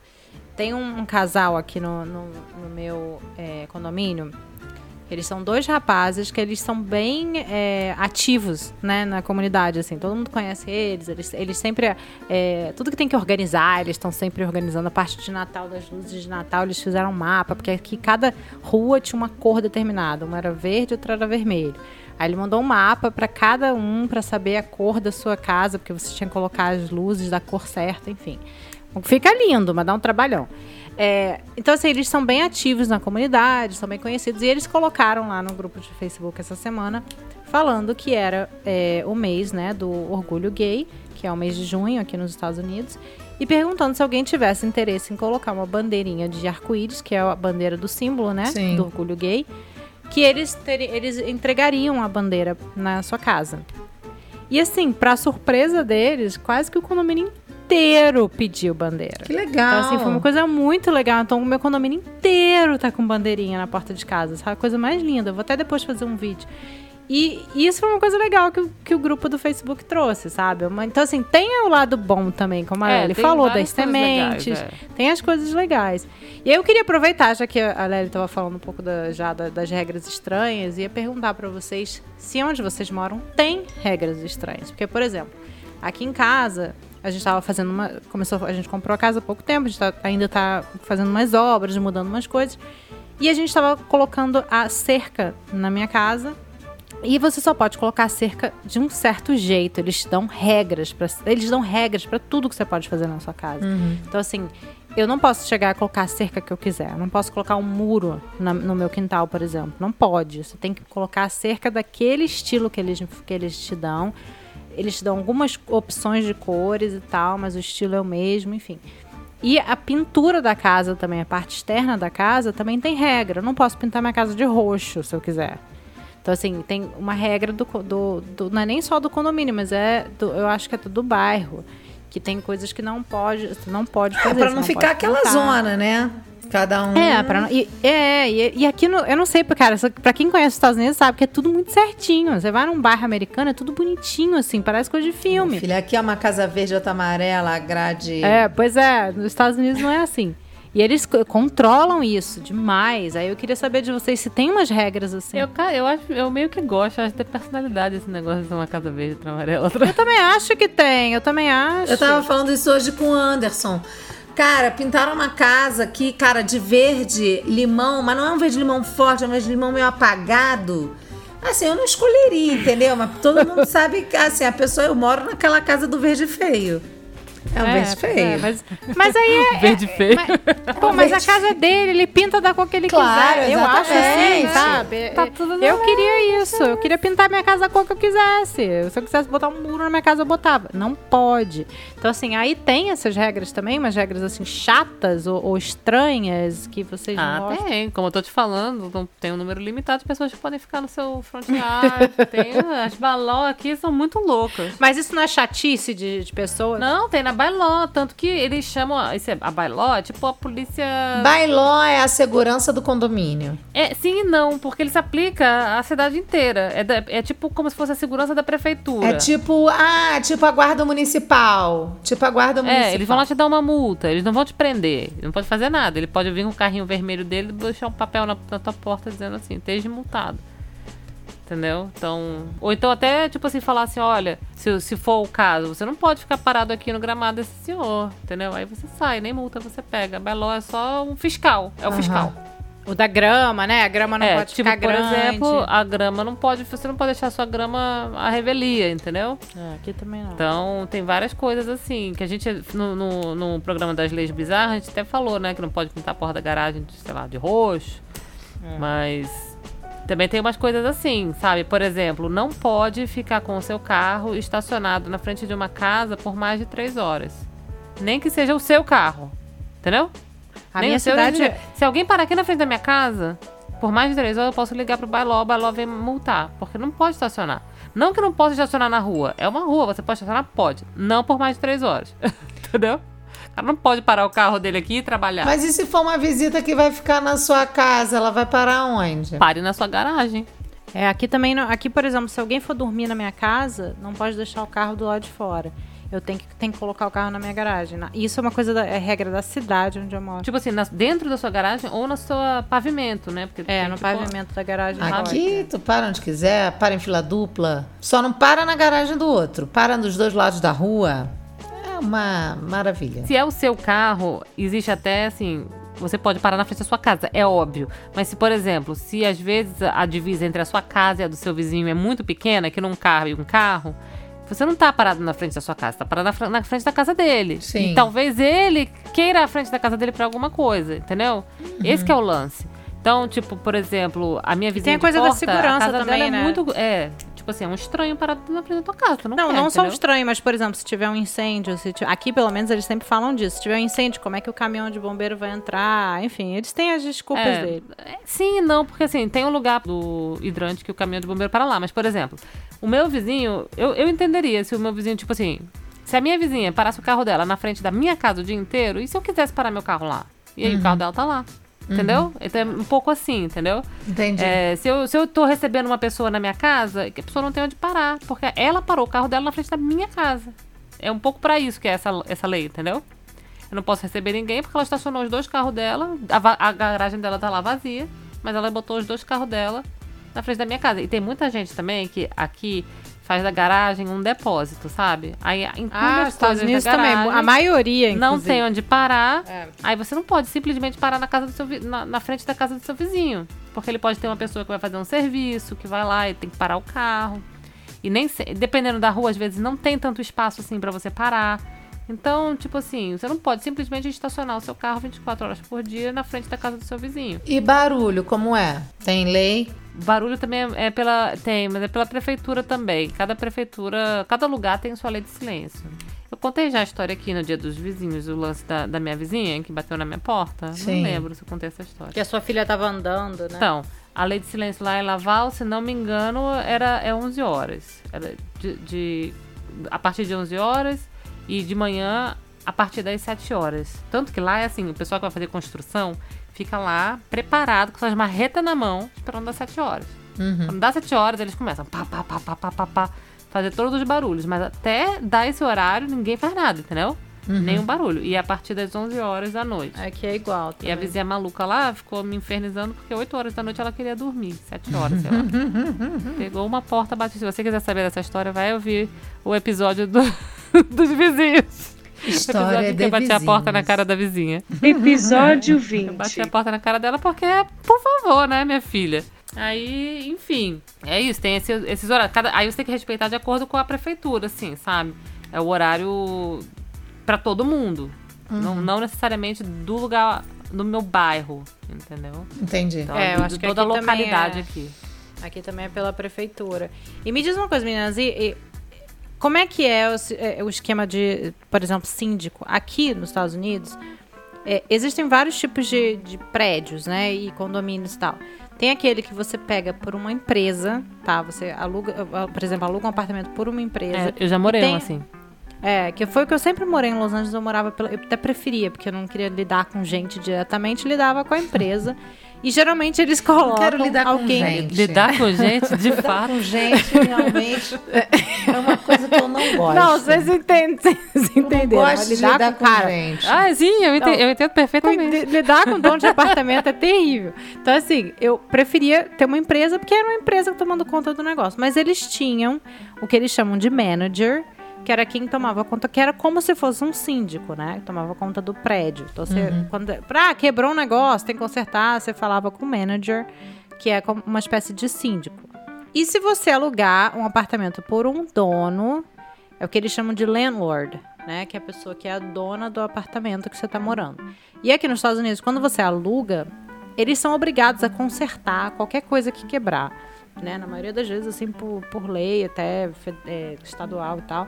Tem um, um casal aqui no, no, no meu é, condomínio. Eles são dois rapazes que eles são bem é, ativos, né, na comunidade, assim. Todo mundo conhece eles. Eles, eles sempre... é, tudo que tem que organizar, eles estão sempre organizando. A parte de Natal, das luzes de Natal, eles fizeram um mapa. Porque aqui cada rua tinha uma cor determinada. Uma era verde, outra era vermelho. Aí ele mandou um mapa para cada um para saber a cor da sua casa, porque você tinha que colocar as luzes da cor certa, enfim. Fica lindo, mas dá um trabalhão. É, então, assim, eles são bem ativos na comunidade, são bem conhecidos. E eles colocaram lá no grupo de Facebook essa semana, falando que era é, o mês né, do orgulho gay, que é o mês de junho aqui nos Estados Unidos, e perguntando se alguém tivesse interesse em colocar uma bandeirinha de arco-íris, que é a bandeira do símbolo, né? Sim. Do orgulho gay, que eles, teri- eles entregariam a bandeira na sua casa. E assim, pra surpresa deles, quase que o condomínio inteiro pediu bandeira. Que legal. Então, assim, foi uma coisa muito legal. Então, o meu condomínio inteiro tá com bandeirinha na porta de casa. Sabe? A coisa mais linda. Eu vou até depois fazer um vídeo. E isso foi uma coisa legal que, o- que o grupo do Facebook trouxe, sabe? Então, assim, tem o lado bom também, como a É, Lely falou, das coisas legais, sementes. é. Tem as coisas legais. E aí eu queria aproveitar, já que a Lely estava falando um pouco da- já da- das regras estranhas, ia perguntar para vocês se onde vocês moram tem regras estranhas. Porque, por exemplo, aqui em casa, a gente estava fazendo uma. Começou, a gente comprou a casa há pouco tempo, a gente tá- ainda está fazendo umas obras, mudando umas coisas. E a gente estava colocando a cerca na minha casa. E você só pode colocar a cerca de um certo jeito. Eles dão regras para eles dão regras para tudo que você pode fazer na sua casa. Então assim, eu não posso chegar a colocar a cerca que eu quiser. Eu não posso colocar um muro na- no meu quintal, por exemplo. Não pode. Você tem que colocar a cerca daquele estilo que eles, que eles te dão. Eles te dão algumas opções de cores e tal, mas o estilo é o mesmo, enfim. E a pintura da casa também, a parte externa da casa, também tem regra. Eu não posso pintar minha casa de roxo, se eu quiser. Então, assim, tem uma regra do, do, do- Não é nem só do condomínio, mas é. do- eu acho que é do bairro. Que tem coisas que não pode, não pode fazer. É, pra você não ficar aquela pintar. zona, né? Cada um. É, pra, e, é e, e aqui, no, eu não sei, cara, pra quem conhece os Estados Unidos sabe que é tudo muito certinho. Você vai num bairro americano, é tudo bonitinho, assim, parece coisa de filme. Filha, aqui é uma casa verde, outra amarela, a grade. É, pois é, nos Estados Unidos não é assim. E eles co- controlam isso demais. Aí eu queria saber de vocês se tem umas regras assim. Eu, ca- eu, acho, eu meio que gosto, acho que tem personalidade esse negócio de uma casa verde, outra amarela. Eu também acho que tem, eu também acho. Eu tava falando isso hoje com o Anderson. Cara, pintaram uma casa aqui, cara, de verde limão, mas não é um verde limão forte, é um verde limão meio apagado. Assim, eu não escolheria, entendeu? Mas todo mundo sabe que, assim, a pessoa, eu moro naquela casa do verde feio. É um verde pois feio. é, mas, mas aí é. Verde feio. Mas, pô, mas a casa é dele, ele pinta da cor que ele Claro, quiser. Eu acho assim, exatamente. sabe? Tá tudo eu queria isso. Eu queria pintar minha casa da cor que eu quisesse. Se eu quisesse botar um muro na minha casa, eu botava. Não pode. Então, assim, aí tem essas regras também, umas regras assim chatas ou, ou estranhas que vocês não Ah, tem. Como eu tô te falando, não- tem um número limitado de pessoas que podem ficar no seu front yard. tem, as baló aqui são muito loucas. Mas isso não é chatice de, de pessoas? Não, tem na bailó, tanto que eles chamam. Isso é, a bailó é tipo a polícia. Bailó é a segurança do condomínio. É, sim e não, porque ele se aplica à cidade inteira. É, da- é tipo como se fosse a segurança da prefeitura. É tipo, ah, tipo a guarda municipal. Tipo a guarda municipal. É, eles vão lá te dar uma multa, eles não vão te prender, não pode fazer nada. Ele pode vir com o carrinho vermelho dele e deixar um papel na, na tua porta dizendo assim, esteja multado. Entendeu? Então. Ou então até, tipo assim, falar assim, olha, se, se for o caso, você não pode ficar parado aqui no gramado desse senhor, entendeu? Aí você sai, nem multa você pega. Beló é só um fiscal. É o Aham. fiscal. O da grama, né? A grama não é, pode tipo, ficar por grande. exemplo, a grama não pode. Você não pode deixar a sua grama à revelia, entendeu? É, aqui também não. Então, tem várias coisas assim, que a gente, no, no, no programa das leis bizarras, a gente até falou, né, que não pode pintar a porta da garagem, de, sei lá, de roxo. Mas também tem umas coisas assim, sabe? Por exemplo, não pode ficar com o seu carro estacionado na frente de uma casa por mais de três horas. Nem que seja o seu carro. Entendeu? A Nem minha cidade. nem- Se alguém parar aqui na frente da minha casa, por mais de três horas, eu posso ligar pro bailó, o bailó vem multar. Porque não pode estacionar. Não que não possa estacionar na rua. É uma rua, você pode estacionar? Pode. Não por mais de três horas. Entendeu? O cara não pode parar o carro dele aqui e trabalhar. Mas e se for uma visita que vai ficar na sua casa, ela vai parar onde? Pare na sua garagem. É, aqui também, não- aqui, por exemplo, se alguém for dormir na minha casa, não pode deixar o carro do lado de fora. Eu tenho que, tenho que colocar o carro na minha garagem. Isso é uma coisa da é regra da cidade onde eu moro. Tipo assim, na- dentro da sua garagem ou no seu pavimento, né? Porque É, no tipo, pavimento da garagem. Aqui, tu para onde quiser, para em fila dupla. Só não para na garagem do outro. Para nos dois lados da rua. É uma maravilha. Se é o seu carro, existe até assim. Você pode parar na frente da sua casa, é óbvio. Mas se, por exemplo, se às vezes a divisa entre a sua casa e a do seu vizinho é muito pequena, que não cabe um carro, você não tá parado na frente da sua casa, tá parado na, na frente da casa dele. Sim. E talvez ele queira a frente da casa dele pra alguma coisa, entendeu? Esse que é o lance. Então, tipo, por exemplo, a minha vizinha tem a de coisa da porta, segurança a casa também, dela né? é muito... É, tipo assim, é um estranho parado na frente da tua casa, tu não Não, quer, não só um estranho, mas, por exemplo, se tiver um incêndio, se ti- aqui pelo menos eles sempre falam disso. Se tiver um incêndio, como é que o caminhão de bombeiro vai entrar? Enfim, eles têm as desculpas É, dele. é, sim não, porque assim, tem um lugar do hidrante que o caminhão de bombeiro para lá. Mas, por exemplo, o meu vizinho, eu, eu entenderia se o meu vizinho, tipo assim, se a minha vizinha parasse o carro dela na frente da minha casa o dia inteiro, e se eu quisesse parar meu carro lá? E aí o carro dela tá lá. Entendeu? Então é um pouco assim, entendeu? Entendi. É, se, eu, se eu tô recebendo uma pessoa na minha casa, a pessoa não tem onde parar. Porque ela parou o carro dela na frente da minha casa. É um pouco pra isso que é essa, essa lei, entendeu? Eu não posso receber ninguém porque ela estacionou os dois carros dela, a, a garagem dela tá lá vazia, mas ela botou os dois carros dela na frente da minha casa. E tem muita gente também que aqui faz da garagem um depósito, sabe? Aí entulha Ah, as Estados Unidos da também. A maioria, não inclusive. tem onde parar. É. Aí você não pode simplesmente parar na casa do seu na, na frente da casa do seu vizinho. Porque ele pode ter uma pessoa que vai fazer um serviço, que vai lá e tem que parar o carro. E nem dependendo da rua, às vezes não tem tanto espaço assim pra você parar. Então, tipo assim, você não pode simplesmente estacionar o seu carro 24 horas por dia na frente da casa do seu vizinho. E barulho, como é? Tem lei? Barulho também é pela. Tem, mas é pela prefeitura também. Cada prefeitura. Cada lugar tem sua lei de silêncio. Eu contei já a história aqui no dia dos vizinhos, o lance da, da minha vizinha que bateu na minha porta. Sim. Não lembro se eu contei essa história. Que a sua filha tava andando, né? Então, a lei de silêncio lá em Laval, se não me engano, era é 11 horas. Era de, de- a partir de 11 horas e de manhã a partir das 7 horas. Tanto que lá é assim, o pessoal que vai fazer construção fica lá preparado com suas marretas na mão, esperando das 7 horas. Quando dá 7 horas, eles começam pá, pá, pá, pá, pá, pá, pá, fazer todos os barulhos. Mas até dar esse horário, ninguém faz nada, entendeu? Nenhum barulho. E é a partir das 11 horas da noite. Aqui é igual. E a também. vizinha maluca lá ficou me infernizando porque 8 horas da noite ela queria dormir. 7 horas, sei lá. Pegou uma porta, bateu. Se você quiser saber dessa história, vai ouvir o episódio do- dos vizinhos. História de eu bati a porta na cara da vizinha. Episódio Eu bati 20. a porta na cara dela porque, por favor, né, minha filha? Aí, enfim, é isso, tem esse- esses horários. Cada- aí você tem que respeitar de acordo com a prefeitura, assim, sabe? É o horário pra todo mundo. Não, não necessariamente do lugar, do meu bairro, entendeu? Entendi. Então, É, eu de acho que toda a localidade é. aqui. Aqui também é pela prefeitura. E me diz uma coisa, meninas, e, e como é que é o, é, o esquema de, por exemplo, síndico? Aqui nos Estados Unidos, é, existem vários tipos de, de prédios, né? E condomínios e tal. Tem aquele que você pega por uma empresa, tá? Você aluga, ah, por exemplo, aluga um apartamento por uma empresa. É, eu já morei tem- um assim. É, que foi o que eu sempre morei em Los Angeles, eu morava pela, eu até preferia, porque eu não queria lidar com gente diretamente, lidava com a empresa. E geralmente eles colocam quero lidar com alguém. gente. Lidar com gente, de Lidar fato. com gente realmente é uma coisa que eu não gosto. Não, vocês entendem, vocês eu entenderam. gosto mas de lidar lidar com com cara, gente. Ah, sim, eu entendo, eu entendo perfeitamente. Li- Lidar com dono de apartamento é terrível. Então, assim, eu preferia ter uma empresa, porque era uma empresa tomando conta do negócio. Mas eles tinham o que eles chamam de manager, que era quem tomava conta, que era como se fosse um síndico, né? Tomava conta do prédio. Então, você, quando, pra, quebrou um negócio, tem que consertar, você falava com o manager, que é como uma espécie de síndico. E se você alugar um apartamento por um dono, é o que eles chamam de landlord, né? Que é a pessoa que é a dona do apartamento que você está morando. E aqui nos Estados Unidos, quando você aluga, eles são obrigados a consertar qualquer coisa que quebrar. Né? Na maioria das vezes, assim, por, por lei, até é, estadual e tal.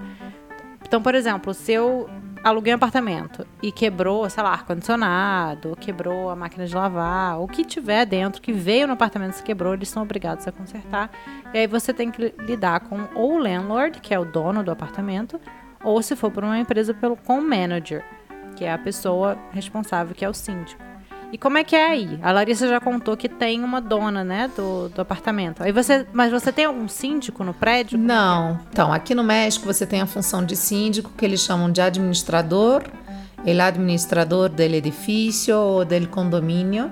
Então, por exemplo, se eu aluguei um apartamento e quebrou, sei lá, ar-condicionado, ou quebrou a máquina de lavar, o que tiver dentro, que veio no apartamento se quebrou, eles são obrigados a consertar. E aí você tem que li- lidar com ou o landlord, que é o dono do apartamento, ou se for por uma empresa, pelo, com o manager, que é a pessoa responsável, que é o síndico. E como é que é aí? A Larissa já contou que tem uma dona, né, do, do apartamento. Aí você, mas você tem algum síndico no prédio? Não. Então, aqui no México você tem a função de síndico, que eles chamam de administrador, ele administrador do edifício ou do condomínio,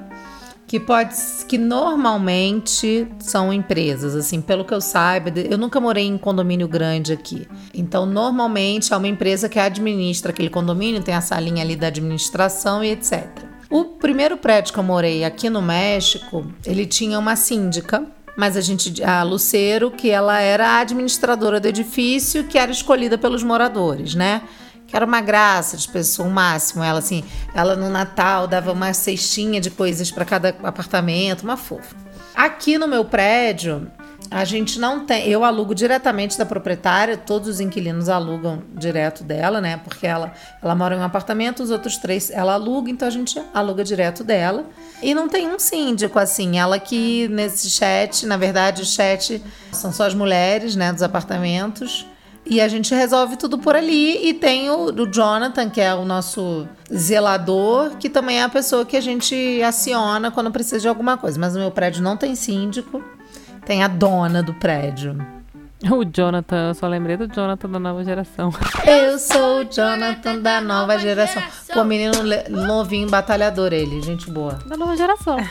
que pode que normalmente são empresas, assim, pelo que eu saiba, eu nunca morei em condomínio grande aqui. Então, normalmente é uma empresa que administra aquele condomínio, tem a salinha ali da administração e etc. O primeiro prédio que eu morei aqui no México, ele tinha uma síndica, mas a gente, a Lucero, que ela era a administradora do edifício, que era escolhida pelos moradores, né? Que era uma graça de pessoa, o máximo. Ela, assim, ela no Natal dava uma cestinha de coisas para cada apartamento, uma fofa. Aqui no meu prédio, a gente não tem. Eu alugo diretamente da proprietária, todos os inquilinos alugam direto dela, né? Porque ela, ela mora em um apartamento, os outros três ela aluga, então a gente aluga direto dela. E não tem um síndico, assim. Ela que nesse chat, na verdade, o chat são só as mulheres, né, dos apartamentos. E a gente resolve tudo por ali. E tem o, o Jonathan, que é o nosso zelador, que também é a pessoa que a gente aciona quando precisa de alguma coisa. Mas o meu prédio não tem síndico, tem a dona do prédio. O Jonathan, eu só lembrei do Jonathan da nova geração. Eu sou o Jonathan da nova geração. Pô, menino novinho, batalhador ele, gente boa. Da nova geração.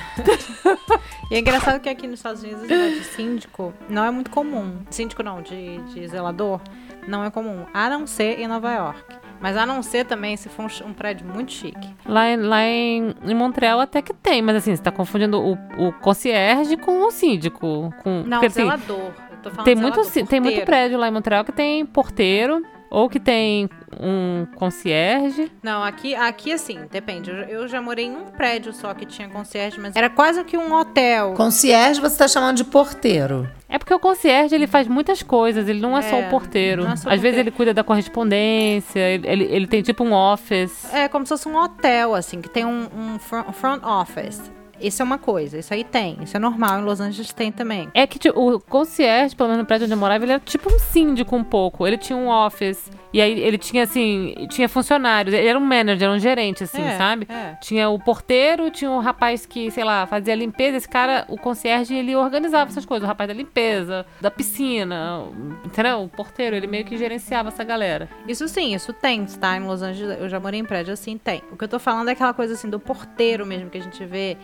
E é engraçado que aqui nos Estados Unidos negócio de síndico não é muito comum. Síndico não, de, de zelador não é comum. A não ser em Nova York. Mas a não ser também se for um, um prédio muito chique. Lá, em- lá em, em Montreal até que tem, mas assim, você tá confundindo o, o concierge com o síndico. Com, Não, porque, assim, zelador. Falando tem zelador, muito, tem muito prédio lá em Montreal que tem porteiro ou que tem um concierge. Não, aqui, aqui assim, depende. Eu, já morei em um prédio só que tinha concierge, mas era quase que um hotel. Concierge você tá chamando de porteiro. É porque o concierge ele faz muitas coisas, ele não é, só É, o porteiro. é Às só vezes porteiro. ele cuida da correspondência, ele, ele, ele tem tipo um office. É como se fosse um hotel, assim, que tem um, um front office. Isso é uma coisa, isso aí tem. Isso é normal, em Los Angeles tem também. É que tipo, o concierge, pelo menos no prédio onde eu morava, ele era tipo um síndico um pouco. Ele tinha um office. E aí ele tinha, assim, tinha funcionários. Ele era um manager, era um gerente, assim, É, sabe? é. Tinha o porteiro, tinha um rapaz que, sei lá, fazia limpeza. Esse cara, o concierge, ele organizava essas coisas. O rapaz da limpeza, da piscina, entendeu? O porteiro, ele meio que gerenciava essa galera. Isso sim, isso tem, tá? Em Los Angeles, eu já morei em prédio assim, tem. O que eu tô falando é aquela coisa assim do porteiro mesmo que a gente vê,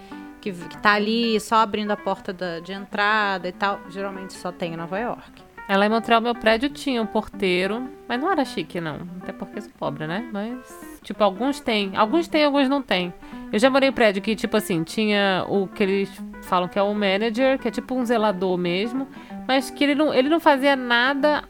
que, que tá ali só abrindo a porta da- de entrada e tal. Geralmente só tem em Nova York. É, Lá em Montreal, meu prédio tinha um porteiro, mas não era chique, não. Até porque sou pobre, né? Mas, tipo, alguns têm. Alguns têm, alguns não têm. Eu já morei em prédio que, tipo assim, tinha o que eles falam que é o manager, que é tipo um zelador mesmo, mas que ele não, ele não fazia nada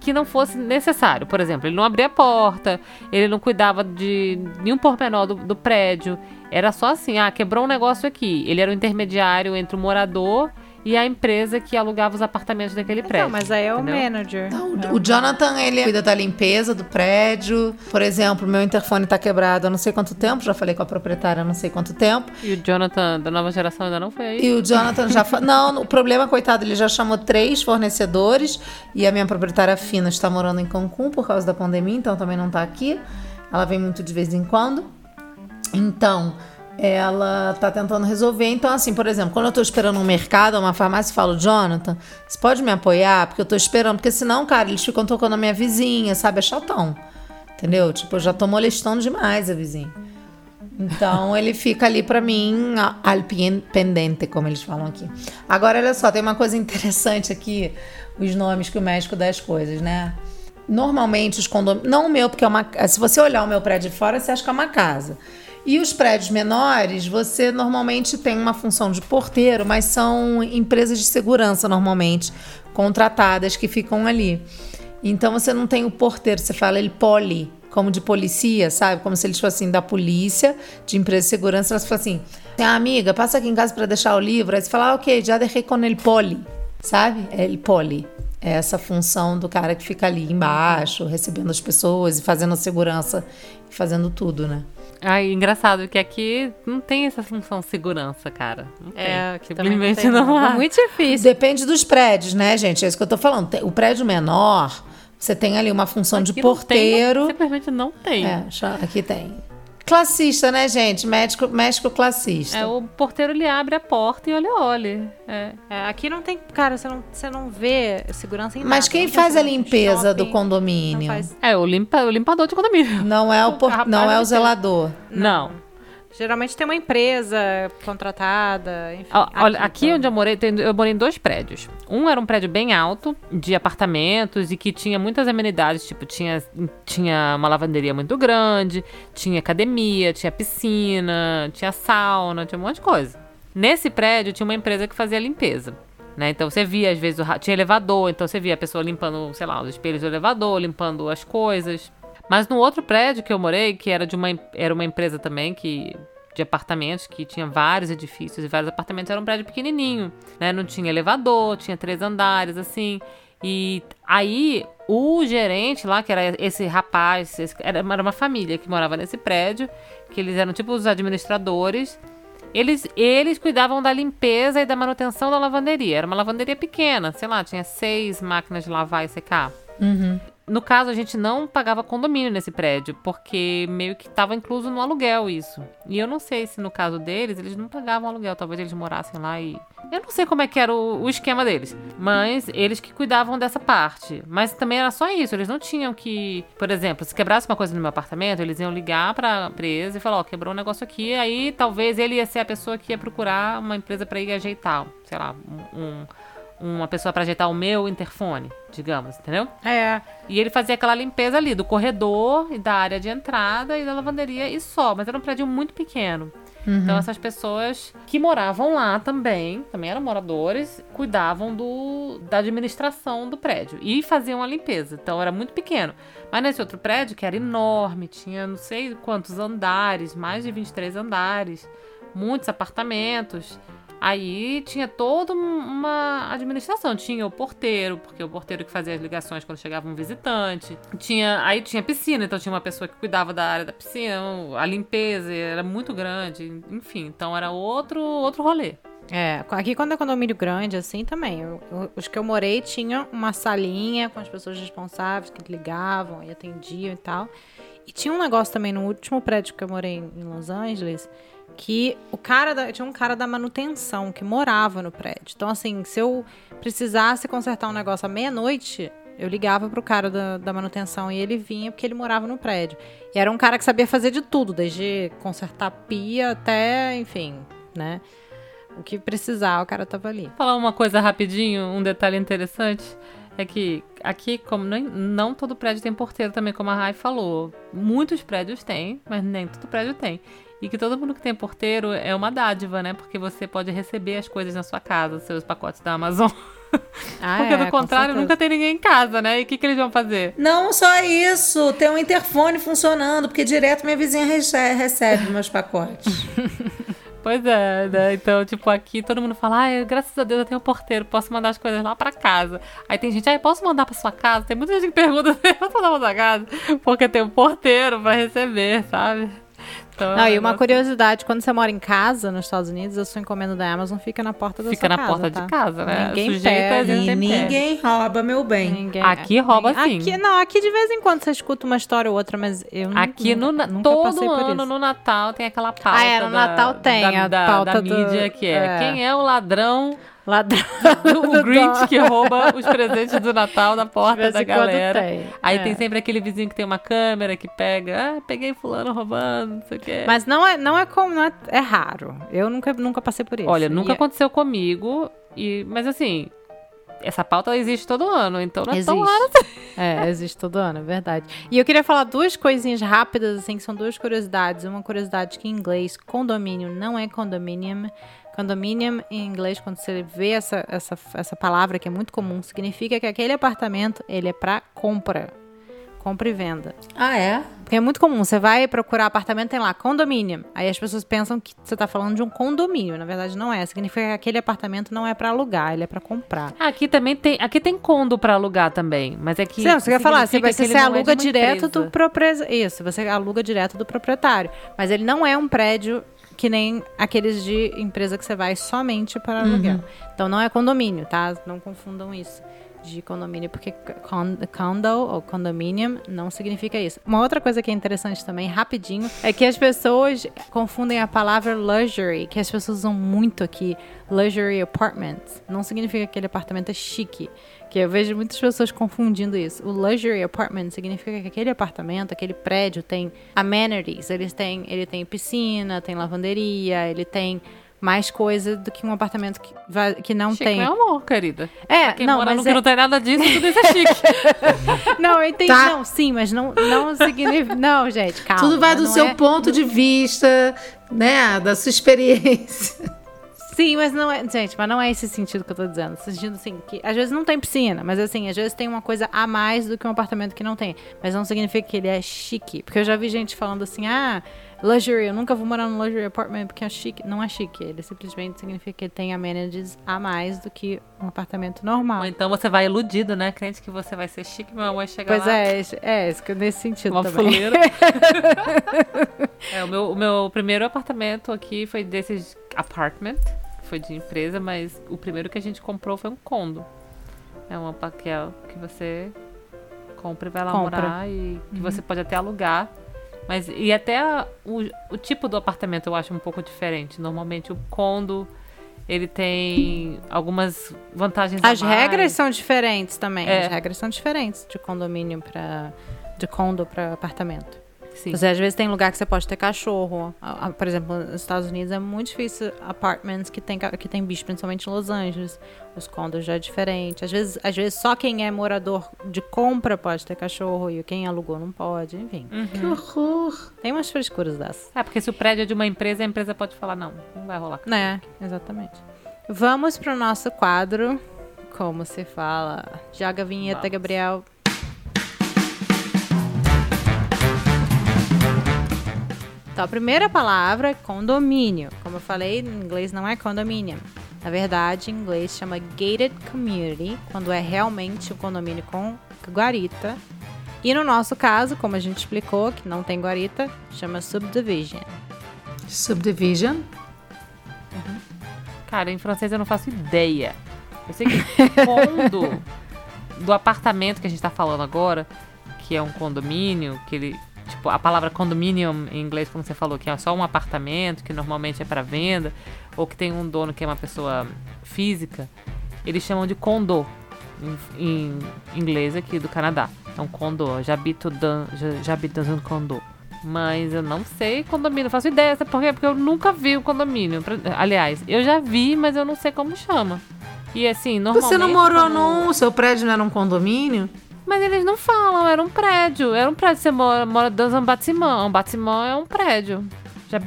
que não fosse necessário. Por exemplo, ele não abria a porta, ele não cuidava de nenhum pormenor do, do prédio. Era só assim, ah, quebrou um negócio aqui. Ele era o intermediário entre o morador e a empresa que alugava os apartamentos daquele prédio. Não, mas aí é o entendeu? manager. Não, É o, o Jonathan, ele cuida da limpeza do prédio. Por exemplo, meu interfone tá quebrado há não sei quanto tempo. Já falei com a proprietária há não sei quanto tempo. E o Jonathan da nova geração ainda não foi aí? E o Jonathan já. Fa... Não, o problema, coitado, ele já chamou três fornecedores. E a minha proprietária fina está morando em Cancún por causa da pandemia, então também não tá aqui. Ela vem muito de vez em quando. Então, ela tá tentando resolver. Então, assim, por exemplo, quando eu tô esperando um mercado, uma farmácia, eu falo, Jonathan, você pode me apoiar? Porque eu tô esperando. Porque senão, cara, eles ficam tocando a minha vizinha, sabe? É chatão. Entendeu? Tipo, eu já tô molestando demais a vizinha. Então ele fica ali pra mim al pendente, como eles falam aqui. Agora, olha só, tem uma coisa interessante aqui, os nomes que o México dá as coisas, né? Normalmente os condomínios. Não o meu, porque é uma. Se você olhar o meu prédio de fora, você acha que é uma casa. E os prédios menores, você normalmente tem uma função de porteiro, mas são empresas de segurança normalmente contratadas que ficam ali. Então você não tem o porteiro, você fala ele poli, como de policia, sabe? Como se eles fossem da polícia, de empresa de segurança. Elas falam assim: ah, amiga, passa aqui em casa para deixar o livro. Aí você fala, ah, ok, já deixei com ele poli, sabe? É ele poli. É essa função do cara que fica ali embaixo, recebendo as pessoas e fazendo a segurança, fazendo tudo, né? Ai, engraçado que aqui não tem essa função segurança, cara. Não tem. É, aqui também não Simplesmente tem, não, não. há. É muito difícil. Depende dos prédios, né, gente? É isso que eu tô falando. Tem- O prédio menor, você tem ali uma função de Aqui não tem, porteiro. simplesmente não tem. É, aqui tem. Classista, né, gente? Médico, México classista. É, o porteiro ele abre a porta e olha, olha. É. É, aqui não tem, cara, você não, você não vê segurança em Mas nada. quem Não faz a limpeza do shopping, condomínio? Não, faz. É, o, limpa, o limpador de condomínio. Não é o, por- não é o zelador. Não. Geralmente tem uma empresa contratada, enfim. Olha, aqui então. onde eu morei, eu morei em dois prédios. Um era um prédio bem alto, de apartamentos, e que tinha muitas amenidades, tipo, tinha, tinha uma lavanderia muito grande, tinha academia, tinha piscina, tinha sauna, tinha um monte de coisa. Nesse prédio tinha uma empresa que fazia limpeza. Né? Então você via, às vezes, o tinha elevador, então você via a pessoa limpando, sei lá, os espelhos do elevador, limpando as coisas. Mas no outro prédio que eu morei, que era de uma, era uma empresa também que de apartamentos que tinha vários edifícios e vários apartamentos, era um prédio pequenininho, né? Não tinha elevador, tinha três andares, assim. E aí o gerente lá, que era esse rapaz, esse- era era uma família que morava nesse prédio, que eles eram tipo os administradores. Eles, eles cuidavam da limpeza e da manutenção da lavanderia. Era uma lavanderia pequena, sei lá, tinha seis máquinas de lavar e secar. No caso, a gente não pagava condomínio nesse prédio, porque meio que estava incluso no aluguel isso. E eu não sei se no caso deles, eles não pagavam aluguel, talvez eles morassem lá e. Eu não sei como é que era o, o esquema deles, mas eles que cuidavam dessa parte. Mas também era só isso, eles não tinham que. Por exemplo, se quebrasse uma coisa no meu apartamento, eles iam ligar pra empresa e falar: Ó, quebrou um negócio aqui, aí talvez ele ia ser a pessoa que ia procurar uma empresa pra ir ajeitar, sei lá, um- um uma pessoa pra ajeitar o meu interfone, digamos, entendeu? É, E ele fazia aquela limpeza ali do corredor e da área de entrada e da lavanderia e só. Mas era um prédio muito pequeno. Então essas pessoas que moravam lá também, também eram moradores, cuidavam do, da administração do prédio e faziam a limpeza. Então era muito pequeno. Mas nesse outro prédio, que era enorme, tinha não sei quantos andares, mais de 23 andares, muitos apartamentos. Aí tinha toda uma administração. Tinha o porteiro, porque o porteiro que fazia as ligações quando chegava um visitante. Tinha, aí tinha piscina, então tinha uma pessoa que cuidava da área da piscina, a limpeza era muito grande, enfim, então era outro outro rolê. É, aqui quando é condomínio grande, assim também. Eu, eu, os que eu morei tinham uma salinha com as pessoas responsáveis que ligavam e atendiam e tal. E tinha um negócio também no último prédio que eu morei em Los Angeles, que o cara da, tinha um cara da manutenção que morava no prédio. Então, assim, se eu precisasse consertar um negócio à meia-noite, eu ligava pro cara da, da manutenção e ele vinha porque ele morava no prédio. E era um cara que sabia fazer de tudo, desde consertar pia até, enfim, né? O que precisar, o cara tava ali. Falar uma coisa rapidinho, um detalhe interessante. É que aqui, como nem, não todo prédio tem porteiro também, como a Rai falou. Muitos prédios têm, mas nem todo prédio tem. E que todo mundo que tem porteiro é uma dádiva, né? Porque você pode receber as coisas na sua casa, seus pacotes da Amazon. Ah, Porque é, do contrário, nunca tem ninguém em casa, né? E o que, que eles vão fazer? Não só isso, tem um interfone funcionando, porque direto minha vizinha rece- recebe meus pacotes. Pois é, né? Então, tipo, aqui todo mundo fala, ai, graças a Deus eu tenho um porteiro, posso mandar as coisas lá pra casa. Aí tem gente, ai, posso mandar pra sua casa? Tem muita gente que pergunta, posso mandar pra sua casa? Porque tem um porteiro pra receber, sabe? Então, Não, é e uma negócio- curiosidade, quando você mora em casa nos Estados Unidos, a sua encomenda da Amazon fica na porta da Fica sua na casa, porta tá? de casa, né? Ninguém Sujeita E pega. ninguém rouba meu bem. Ninguém- Aqui rouba ninguém- sim. Aqui, não, aqui de vez em quando você escuta uma história ou outra, mas eu Aqui no, nunca, na- nunca todo passei por ano isso. no Natal tem aquela pauta. Ah, é, no da- Natal tem da, a da, pauta da do- mídia que é, é. quem é o ladrão, Ladrão o Grinch que rouba os presentes do Natal da De porta da galera. tem, Aí é. tem sempre aquele vizinho que tem uma câmera que pega, ah, peguei fulano roubando, não sei o quê. Mas não é, não é como, não é, é raro. Eu nunca, nunca passei por isso. Olha, nunca E- aconteceu comigo, e, mas assim, essa pauta existe todo ano, então não é tão Existe. raro assim. É, existe todo ano, é verdade. E eu queria falar duas coisinhas rápidas, assim, que são duas curiosidades. Uma curiosidade que em inglês, condomínio não é condominium. Condominium, em inglês, quando você vê essa, essa, essa palavra, que é muito comum, significa que aquele apartamento, ele é para compra. Compra e venda. Ah, é? Porque é muito comum, você vai procurar apartamento, tem lá, condomínio. Aí as pessoas pensam que você tá falando de um condomínio. Na verdade, não é. Significa que aquele apartamento não é para alugar, ele é para comprar. Aqui também tem, aqui tem condo pra alugar também, mas é que Não, você quer falar, você, você, que você é aluga uma direto empresa. do proprietário. Isso, você aluga direto do proprietário. Mas ele não é um prédio que nem aqueles de empresa que você vai somente para aluguel. Então não é condomínio, tá? Não confundam isso de condomínio, porque con- condo ou condominium não significa isso. Uma outra coisa que é interessante também, rapidinho, é que as pessoas confundem a palavra luxury, que as pessoas usam muito aqui, luxury apartments. Não significa que aquele apartamento é chique. Que eu vejo muitas pessoas confundindo isso. O luxury apartment significa que aquele apartamento, aquele prédio tem amenities. Eles têm, ele tem piscina, tem lavanderia, ele tem mais coisa do que um apartamento que, vai- que não Chique, tem. meu amor, querida. É, Quem não, mora mas no que é- não tem nada disso, tudo isso é chique. não, eu entendi. Tá. Não, sim, mas não, não significa. Não, gente, calma. Tudo vai do seu é- ponto de vista, né? Da sua experiência. Sim, mas não é. Gente, mas não é esse sentido que eu tô dizendo. Sentido assim, que às vezes não tem piscina, mas assim, às vezes tem uma coisa a mais do que um apartamento que não tem. Mas não significa que ele é chique. Porque eu já vi gente falando assim, ah, luxury, eu nunca vou morar num luxury apartment porque é chique. Não é chique. Ele simplesmente significa que ele tem amenities a mais do que um apartamento normal. Ou então você vai iludido, né? Crente que você vai ser chique, meu amor chega Pois lá. é, esse- é, isso que- nesse sentido Uma também. fuleira. é, o meu, o meu primeiro apartamento aqui foi desses apartment, foi de empresa, mas o primeiro que a gente comprou foi um condo. É uma pa- que, você compra e vai lá Compra. morar e que você pode até alugar. Mas e até o, o tipo do apartamento eu acho um pouco diferente. Normalmente o condo ele tem algumas vantagens As regras são diferentes também. É. As regras são diferentes de condomínio para de condo para apartamento. Sim. Você, às vezes tem lugar que você pode ter cachorro. Por exemplo, nos Estados Unidos é muito difícil apartments que tem, que tem bicho, principalmente em Los Angeles. Os condos já é diferente. Às vezes, às vezes só quem é morador de compra pode ter cachorro e quem alugou não pode, enfim. Que horror. Tem umas frescuras dessas. É, porque se o prédio é de uma empresa, a empresa pode falar, não, não vai rolar. Né, exatamente. Vamos pro nosso quadro. Como se fala? Joga a vinheta, Vamos. Gabriel. Então, a primeira palavra é condomínio. Como eu falei, em inglês não é condominium. Na verdade, em inglês chama gated community, quando é realmente um condomínio com guarita. E no nosso caso, como a gente explicou, que não tem guarita, chama subdivision. Subdivision. Cara, em francês eu não faço ideia. Eu sei que condo do apartamento que a gente tá falando agora, que é um condomínio, que ele. Tipo, a palavra condominium em inglês, como você falou, que é só um apartamento, que normalmente é para venda, ou que tem um dono que é uma pessoa física, eles chamam de condo em, em inglês aqui do Canadá. Um condo. J'habite dans, j'habite dans un condo. Mas eu não sei condomínio, não faço ideia, sabe por quê? Porque eu nunca vi o condomínio. Pra- Aliás, eu já vi, mas eu não sei como chama. E assim, normalmente... Você não morou como- num. Seu prédio não era um condomínio? Mas eles não falam, era um prédio. Era um prédio, você mora, mora dans un bâtiment. Um é um prédio.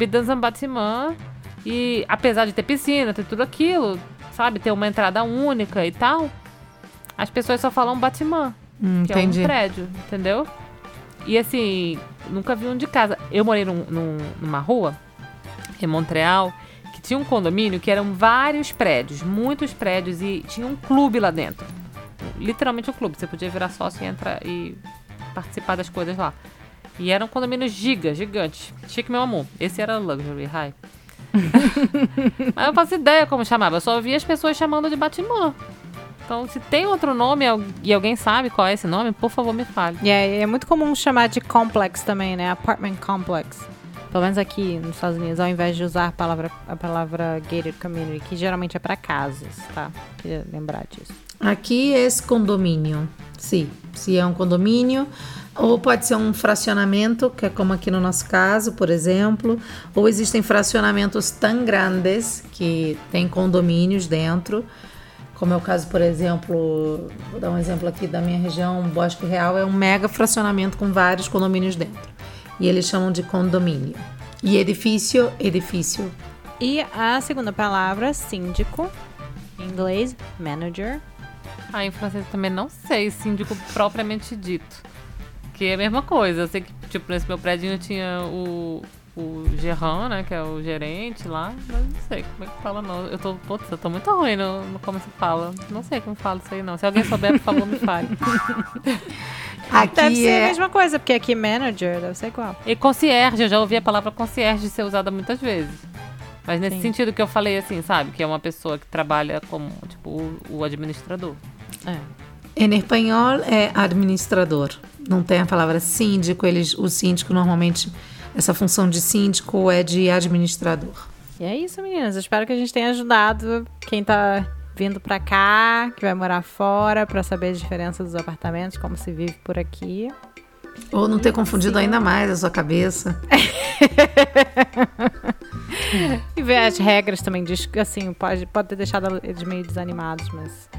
Dans un bâtiment. E apesar de ter piscina, ter tudo aquilo, sabe? Ter uma entrada única e tal, as pessoas só falam bâtiment Hum, que é entendi. um prédio, entendeu? E assim, nunca vi um de casa. Eu morei num- num- numa rua, em Montreal, que tinha um condomínio que eram vários prédios, muitos prédios, e tinha um clube lá dentro. Literalmente um clube. Você podia virar sócio e entrar e participar das coisas lá. E era um condomínio giga, gigante. Chique, meu amor. Esse era Luxury High. Mas eu não faço ideia como chamava. Eu só via as pessoas chamando de Batman. Então, se tem outro nome e alguém sabe qual é esse nome, por favor, me fale. E é, é muito comum chamar de complex também, né? Apartment complex. Pelo menos aqui nos Estados Unidos, ao invés de usar a palavra, a palavra gated community, que geralmente é para casas, tá? Queria lembrar disso. Aqui é esse condomínio. Sim, se é um condomínio. Ou pode ser um fracionamento, que é como aqui no nosso caso, por exemplo. Ou existem fracionamentos tão grandes que tem condomínios dentro. Como é o caso, por exemplo, vou dar um exemplo aqui da minha região, Bosque Real é um mega fracionamento com vários condomínios dentro. E eles chamam de condomínio. E edifício, edifício. E a segunda palavra, síndico, em inglês, manager. Ah, em francês eu também não sei, síndico propriamente dito. Que é a mesma coisa. Eu sei que, tipo, nesse meu prédio tinha o, o gerão, né? Que é o gerente lá. Mas não sei como é que fala, não. Eu tô, putz, eu tô muito ruim no, no como se fala. Não sei como fala isso aí, não. Se alguém souber, por favor, me fale. Aqui Deve ser a é mesma coisa, porque aqui manager deve ser igual. E concierge, eu já ouvi a palavra concierge ser usada muitas vezes. Mas nesse Sim. sentido que eu falei, assim, sabe? Que é uma pessoa que trabalha como, tipo, o, o administrador. É. Em espanhol é administrador. Não tem a palavra síndico. Eles, o síndico normalmente essa função de síndico é de administrador. E é isso, meninas. Eu espero que a gente tenha ajudado quem tá vindo pra cá, que vai morar fora, pra saber a diferença dos apartamentos, como se vive por aqui. Ou não ter confundido ainda mais a sua cabeça. E ver as regras também. Diz que assim, pode, pode ter deixado eles meio desanimados, mas.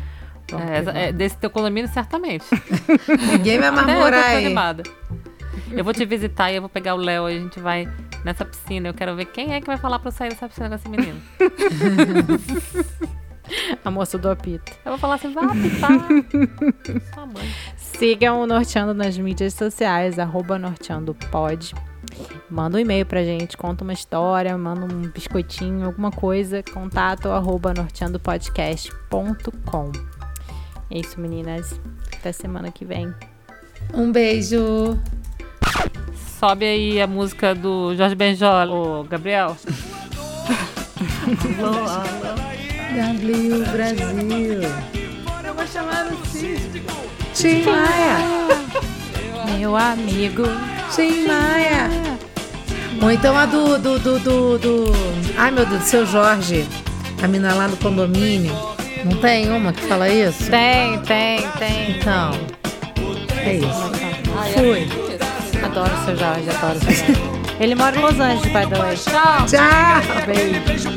É, é, desse teu condomínio, certamente. Ninguém vai mais eu morar aí. animada. Eu vou te visitar e eu vou pegar o Léo e a gente vai nessa piscina. Eu quero ver quem é que vai falar pra eu sair dessa piscina com esse menino. A moça do apito. Eu vou falar assim, vá apitar. Sua mãe. Sigam o Norteando nas mídias sociais, arroba norteandopod. Manda um e-mail pra gente, conta uma história, manda um biscoitinho, alguma coisa, contato arroba norteandopodcast.com. É isso, meninas. Até semana que vem. Um beijo. Sobe aí a música do Jorge Benjol. Ô, Gabriel. W Brasil. Eu vou chamar o Tim Maia. Meu amigo. Tim Maia. Ou então a do, do, do, do, do- Ai, meu Deus, do seu Jorge. A mina lá do condomínio. Não tem uma que fala isso? Tem, tem, tem. Então. É isso. Fui. Adoro o seu Jorge, adoro o seu Jorge. Ele mora em Los Angeles, by the way. Tchau. Tchau! Beijo.